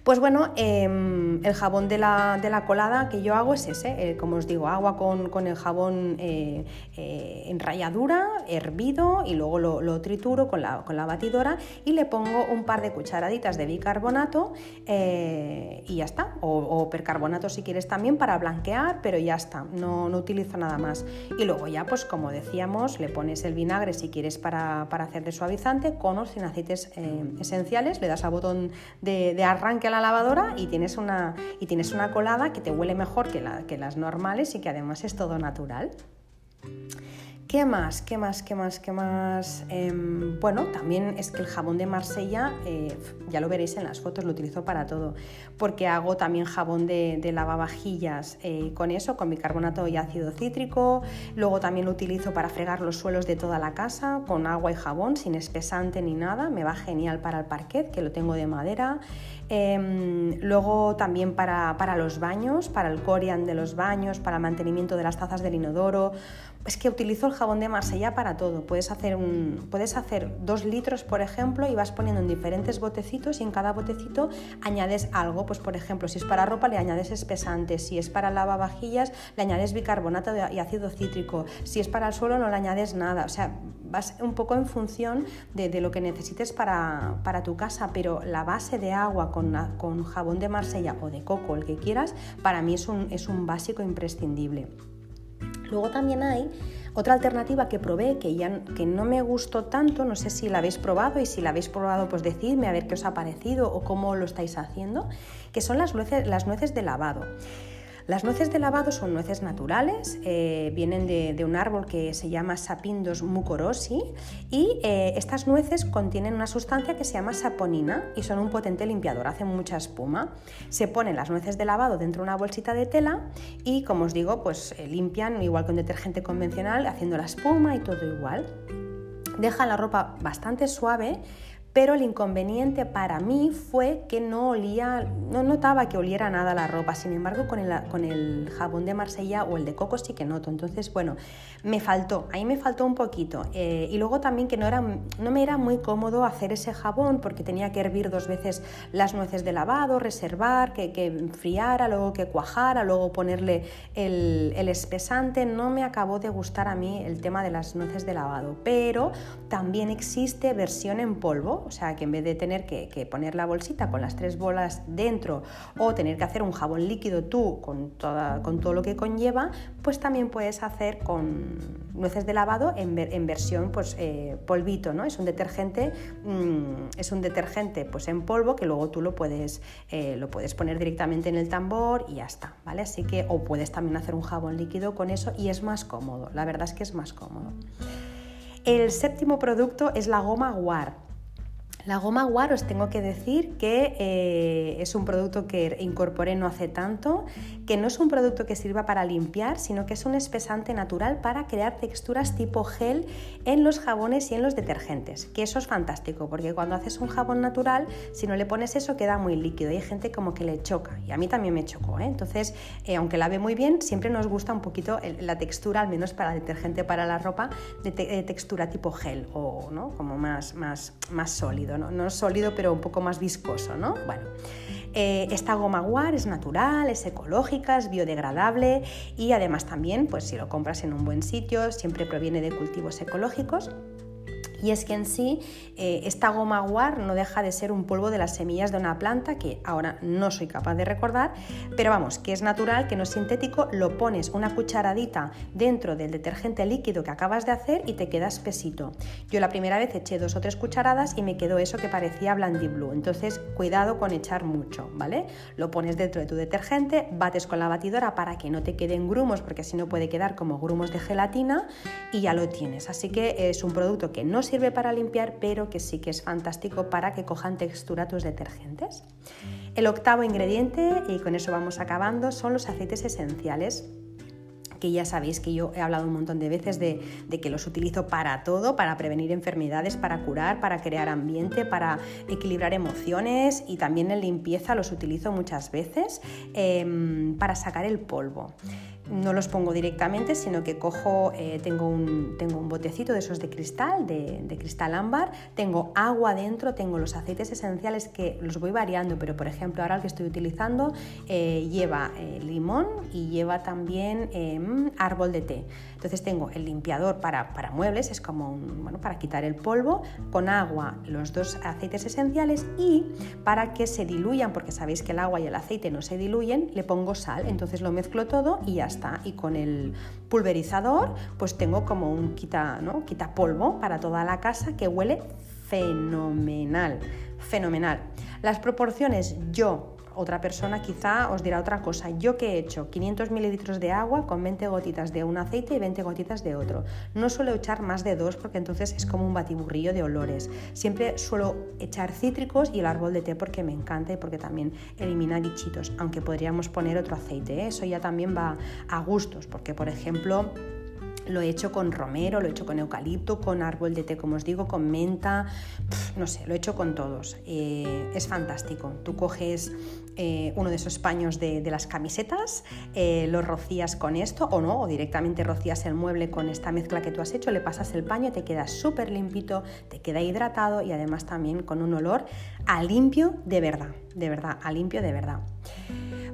S1: Pues bueno, em, el jabón de la, colada que yo hago es ese, eh, como os digo, agua con, el jabón eh, eh, en ralladura, hervido y luego lo, trituro con la, batidora y le pongo un par de cucharaditas de bicarbonato y ya está, o, percarbonato si quieres también para blanquear, pero ya está, no, no, utilizo nada más. Y luego ya, pues como decíamos, le pones el vinagre si quieres para, hacer de suavizante con o sin aceites esenciales, le das al botón de, de arranque a la lavadora y tienes una, y tienes una colada que te huele mejor que, la, que las normales y que además es todo natural. ¿Qué más? ¿Qué más? ¿Qué más? ¿Qué más? Em, bueno, también es que el jabón de Marsella, eh, ya lo veréis en las fotos, lo utilizo para todo, porque hago también jabón de, lavavajillas eh, con eso, con bicarbonato y ácido cítrico. Luego también lo utilizo para fregar los suelos de toda la casa, con agua y jabón, sin espesante ni nada. Me va genial para el parquet, que lo tengo de madera. Em, luego también para, para los baños, para el corian de los baños, para el mantenimiento de las tazas del inodoro es que utilizo el jabón de Marsella para todo. Puedes hacer, un, puedes hacer dos litros, por ejemplo, y vas poniendo en diferentes botecitos y en cada botecito añades algo. Pues, por ejemplo, si es para ropa, le añades espesante. Si es para lavavajillas, le añades bicarbonato y ácido cítrico. Si es para el suelo, no le añades nada. O sea, vas un poco en función de, lo que necesites para, tu casa, pero la base de agua con jabón de Marsella o de coco, el que quieras, para mí es un, es un básico imprescindible. Luego también hay otra alternativa que probé que, ya, que no me gustó tanto, no sé si la habéis probado y si la habéis probado pues decidme a ver qué os ha parecido o cómo lo estáis haciendo, que son las nueces, las nueces de lavado. Las nueces de lavado son nueces naturales, eh, vienen de, un árbol que se llama Sapindos mucorosi y eh, estas nueces contienen una sustancia que se llama saponina y son un potente limpiador, hacen mucha espuma. Se ponen las nueces de lavado dentro de una bolsita de tela y como os digo, pues eh, limpian igual que un detergente convencional, haciendo la espuma y todo igual. Deja la ropa bastante suave pero el inconveniente para mí fue que no olía, no notaba que oliera nada la ropa, sin embargo con el, con el jabón de Marsella o el de coco sí que noto, entonces bueno, me faltó, ahí me faltó un poquito. Eh, y luego también que no, era, no me era muy cómodo hacer ese jabón porque tenía que hervir dos veces las nueces de lavado, reservar, que, que enfriara, luego que cuajara, luego ponerle el, el espesante, no me acabó de gustar a mí el tema de las nueces de lavado, pero también existe versión en polvo, o sea que en vez de tener que, poner la bolsita con las tres bolas dentro o tener que hacer un jabón líquido tú con, con todo lo que conlleva, pues también puedes hacer con nueces de lavado en, versión pues, eh, polvito, ¿no? Es un detergente, mm, es un detergente pues, en polvo que luego tú lo puedes, eh, lo puedes poner directamente en el tambor y ya está, ¿vale? Así que, o puedes también hacer un jabón líquido con eso y es más cómodo, la verdad es que es más cómodo. El séptimo producto es la goma War. La goma War os tengo que decir que eh, es un producto que incorporé no hace tanto, que no es un producto que sirva para limpiar, sino que es un espesante natural para crear texturas tipo gel en los jabones y en los detergentes, que eso es fantástico, porque cuando haces un jabón natural, si no le pones eso queda muy líquido y hay gente como que le choca, y a mí también me chocó, ¿eh? entonces eh, aunque lave muy bien, siempre nos gusta un poquito la textura, al menos para detergente para la ropa, de, textura tipo gel o ¿no? como más, más, más ¿no? es sólido, pero un poco más viscoso, ¿no? Bueno, eh, esta goma guar es natural, es ecológica, es biodegradable y además también, pues si lo compras en un buen sitio, siempre proviene de cultivos ecológicos y es que en sí eh, esta goma guar no deja de ser un polvo de las semillas de una planta que ahora no soy capaz de recordar, pero vamos, que es natural, que no es sintético, lo pones una cucharadita dentro del detergente líquido que acabas de hacer y te queda espesito. Yo la primera vez eché dos o tres cucharadas y me quedó eso que parecía blue entonces cuidado con echar mucho, ¿vale? Lo pones dentro de tu detergente, bates con la batidora para que no te queden grumos, porque si no puede quedar como grumos de gelatina y ya lo tienes. Así que es un producto que no sirve para limpiar, pero que sí que es fantástico para que cojan textura tus detergentes. El octavo ingrediente, y con eso vamos acabando, son los aceites esenciales que ya sabéis que yo he hablado un montón de veces de, que los utilizo para todo, para prevenir enfermedades, para curar, para crear ambiente, para equilibrar emociones y también en limpieza los utilizo muchas veces em, para sacar el polvo no los pongo directamente, sino que cojo, eh, tengo, un, tengo, un, botecito de esos de cristal, de, cristal ámbar, tengo agua dentro, tengo los aceites esenciales que los voy variando, pero por ejemplo ahora el que estoy utilizando eh, lleva eh, limón y lleva también em, árbol de té. Entonces tengo el limpiador para, para muebles, es como un, bueno, para quitar el polvo, con agua los dos aceites esenciales y para que se diluyan, porque sabéis que el agua y el aceite no se diluyen, le pongo sal, entonces lo mezclo todo y ya está y con el pulverizador pues tengo como un quita, ¿no? quita polvo para toda la casa que huele fenomenal, fenomenal. Las proporciones yo otra persona quizá os dirá otra cosa. Yo que he hecho 500 mililitros de agua con 20 gotitas de un aceite y 20 gotitas de otro. No suelo echar más de dos porque entonces es como un batiburrillo de olores. Siempre suelo echar cítricos y el árbol de té porque me encanta y porque también elimina bichitos, aunque podríamos poner otro aceite. ¿eh? Eso ya también va a gustos, porque por ejemplo lo he hecho con romero, lo he hecho con eucalipto, con árbol de té, como os digo, con menta, no sé, lo he hecho con todos. Eh, es fantástico. Tú coges eh, uno de esos paños de, las camisetas, eh, lo rocías con esto o no, o directamente rocías el mueble con esta mezcla que tú has hecho, le pasas el paño, te queda súper limpito, te queda hidratado y además también con un olor a limpio de verdad, de verdad, a limpio de verdad.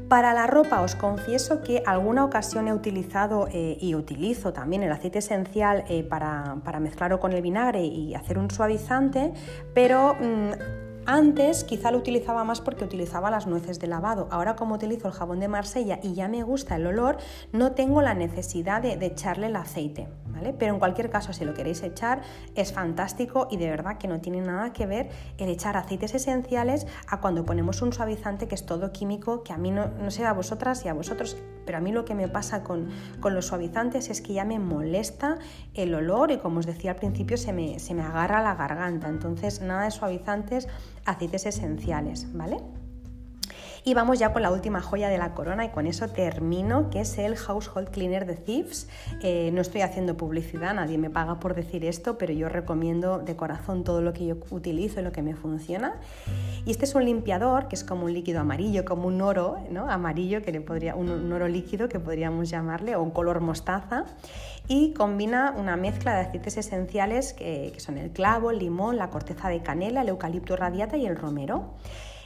S1: Para la ropa os confieso que alguna ocasión he utilizado eh, y utilizo también el aceite esencial eh, para, mezclarlo con el vinagre y hacer un suavizante, pero mm, antes quizá lo utilizaba más porque utilizaba las nueces de lavado. Ahora como utilizo el jabón de Marsella y ya me gusta el olor, no tengo la necesidad de, echarle el aceite. ¿vale? Pero en cualquier caso, si lo queréis echar, es fantástico y de verdad que no tiene nada que ver el echar aceites esenciales a cuando ponemos un suavizante que es todo químico, que a mí no, no sé a vosotras y a vosotros, pero a mí lo que me pasa con, los suavizantes es que ya me molesta el olor y como os decía al principio se me, se me agarra la garganta. Entonces nada de suavizantes aceites esenciales, ¿vale? Y vamos ya con la última joya de la corona y con eso termino, que es el Household Cleaner de Thieves. Eh, no estoy haciendo publicidad, nadie me paga por decir esto, pero yo recomiendo de corazón todo lo que yo utilizo y lo que me funciona. Y este es un limpiador que es como un líquido amarillo, como un oro ¿no? amarillo, que le podría, un, oro líquido que podríamos llamarle, o un color mostaza y combina una mezcla de aceites esenciales que, que, son el clavo, el limón, la corteza de canela, el eucalipto radiata y el romero.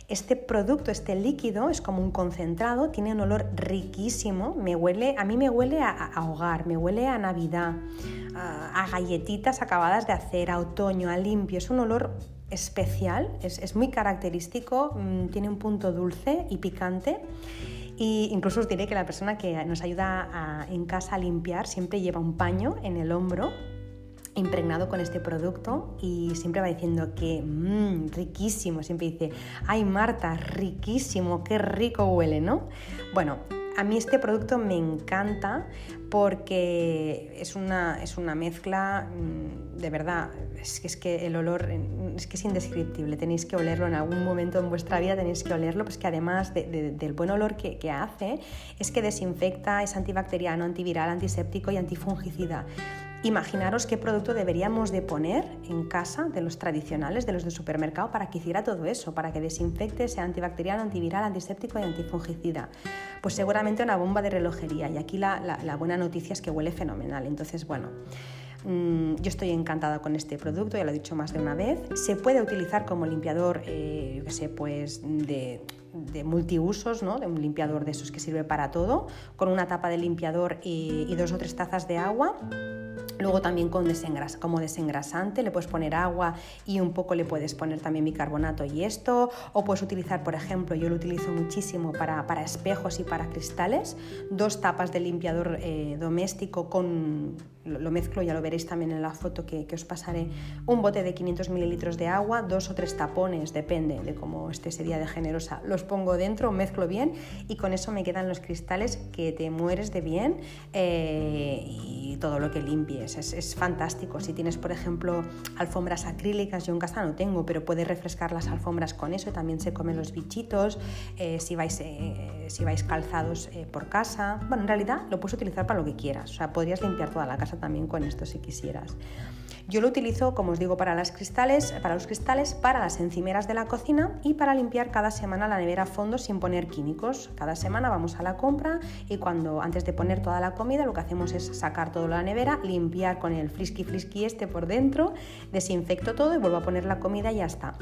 S1: Este producto, este líquido, es como un concentrado, tiene un olor riquísimo, me huele, a mí me huele a, hogar, me huele a Navidad, a, galletitas acabadas de hacer, a otoño, a limpio, es un olor especial, es, muy característico, mm, tiene un punto dulce y picante. Y incluso os diré que la persona que nos ayuda en casa a limpiar siempre lleva un paño en el hombro impregnado con este producto y siempre va diciendo que mmm, riquísimo, siempre dice, ay Marta, riquísimo, qué rico huele, ¿no? Bueno, A mí este producto me encanta porque es una, es una mezcla, mm, de verdad, es que, es que el olor es que es indescriptible, tenéis que olerlo en algún momento en vuestra vida, tenéis que olerlo, pues que además del buen olor que, que hace, es que desinfecta, es antibacteriano, antiviral, antiséptico y antifungicida. Imaginaros qué producto deberíamos de poner en casa de los tradicionales, de los de supermercado, para que hiciera todo eso, para que desinfecte, sea antibacteriano, antiviral, antiséptico y antifungicida. Pues seguramente una bomba de relojería. Y aquí la, buena noticia es que huele fenomenal. Entonces, bueno, mm, yo estoy encantada con este producto, ya lo he dicho más de una vez. Se puede utilizar como limpiador, eh, sé, pues de, multiusos, ¿no? de un limpiador de esos que sirve para todo, con una tapa de limpiador y dos o tres tazas de agua Luego también con como desengrasante le puedes poner agua y un poco le puedes poner también bicarbonato y esto. O puedes utilizar, por ejemplo, yo lo utilizo muchísimo para, espejos y para cristales, dos tapas de limpiador eh, doméstico con lo mezclo, ya lo veréis también en la foto que, os pasaré, un bote de 500 mililitros de agua, dos o tres tapones, depende de cómo esté ese día de generosa, los pongo dentro, mezclo bien y con eso me quedan los cristales que te mueres de bien eh, y todo lo que Es, fantástico. Si tienes, por ejemplo, alfombras acrílicas, yo en casa no tengo, pero puedes refrescar las alfombras con eso también se comen los bichitos. Eh, si, vais, eh, si vais calzados por casa, bueno, en realidad lo puedes utilizar para lo que quieras. O sea, podrías limpiar toda la casa también con esto si quisieras. Yo lo utilizo, como os digo, para, las cristales, para los cristales, para las encimeras de la cocina y para limpiar cada semana la nevera a fondo sin poner químicos. Cada semana vamos a la compra y cuando antes de poner toda la comida lo que hacemos es sacar toda la nevera, limpiar con el frisky frisky este por dentro, desinfecto todo y vuelvo a poner la comida y ya está.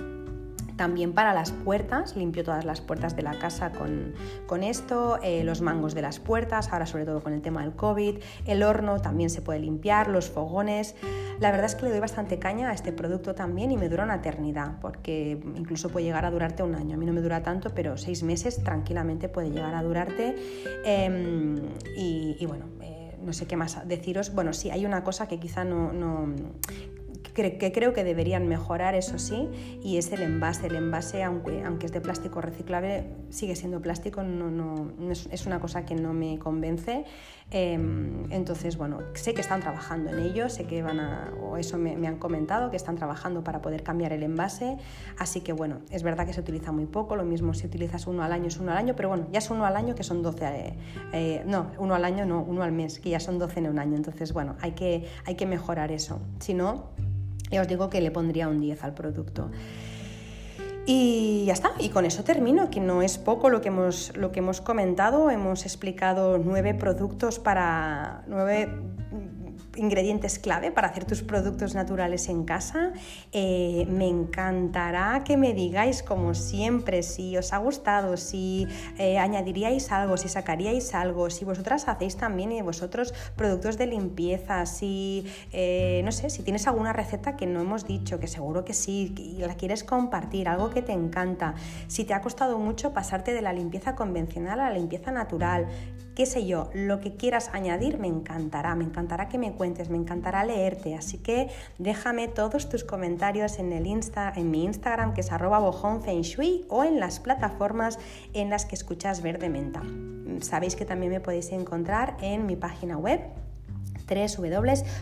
S1: También para las puertas, limpio todas las puertas de la casa con, esto, eh, los mangos de las puertas, ahora sobre todo con el tema del COVID, el horno también se puede limpiar, los fogones. La verdad es que le doy bastante caña a este producto también y me dura una eternidad, porque incluso puede llegar a durarte un año. A mí no me dura tanto, pero seis meses tranquilamente puede llegar a durarte. Em, y, bueno, eh, no sé qué más deciros. Bueno, sí, hay una cosa que quizá no, que, creo que deberían mejorar, eso sí, y es el envase. El envase, aunque, aunque es de plástico reciclable, sigue siendo plástico, no, no, es, una cosa que no me convence. Em, entonces, bueno, sé que están trabajando en ello, sé que van a, o eso me, han comentado, que están trabajando para poder cambiar el envase, así que bueno, es verdad que se utiliza muy poco, lo mismo si utilizas uno al año es uno al año, pero bueno, ya es uno al año que son 12, eh, eh, no, uno al año no, uno al mes, que ya son 12 en un año, entonces bueno, hay que, hay que mejorar eso, si no y os digo que le pondría un 10 al producto. Y ya está, y con eso termino, que no es poco lo que hemos, lo que hemos comentado. Hemos explicado nueve productos para nueve ingredientes clave para hacer tus productos naturales en casa. Eh, me encantará que me digáis, como siempre, si os ha gustado, si eh, añadiríais algo, si sacaríais algo, si vosotras hacéis también y vosotros productos de limpieza, si, eh, no sé, si tienes alguna receta que no hemos dicho, que seguro que sí, y la quieres compartir, algo que te encanta, si te ha costado mucho pasarte de la limpieza convencional a la limpieza natural, qué sé yo, lo que quieras añadir me encantará, me encantará que me cuentes, me encantará leerte, así que déjame todos tus comentarios en, el Insta, en mi Instagram que es arroba o en las plataformas en las que escuchas Verde Menta. Sabéis que también me podéis encontrar en mi página web www.bojon.es.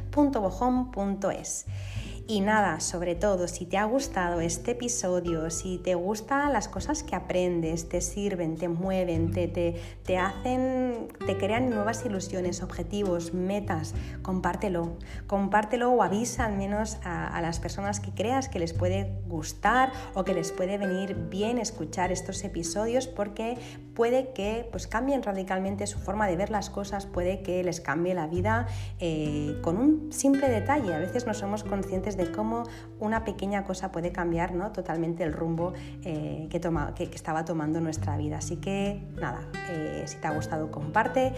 S1: Y nada, sobre todo, si te ha gustado este episodio, si te gustan las cosas que aprendes, te sirven, te mueven, te, te, te hacen, te crean nuevas ilusiones, objetivos, metas, compártelo. Compártelo o avisa al menos a, las personas que creas que les puede gustar o que les puede venir bien escuchar estos episodios porque puede que pues, cambien radicalmente su forma de ver las cosas, puede que les cambie la vida eh, con un simple detalle. A veces no somos conscientes de cómo una pequeña cosa puede cambiar ¿no? totalmente el rumbo eh, que, que, estaba tomando nuestra vida. Así que nada, eh, si te ha gustado comparte.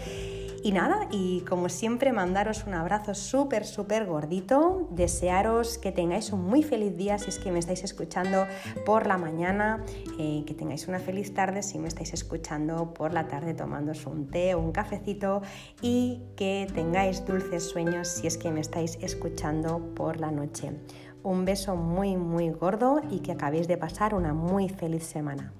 S1: Y nada, y como siempre mandaros un abrazo súper, súper gordito, desearos que tengáis un muy feliz día si es que me estáis escuchando por la mañana, eh, que tengáis una feliz tarde si me estáis escuchando por la tarde tomándos un té o un cafecito y que tengáis dulces sueños si es que me estáis escuchando por la noche. Un beso muy, muy gordo y que acabéis de pasar una muy feliz semana.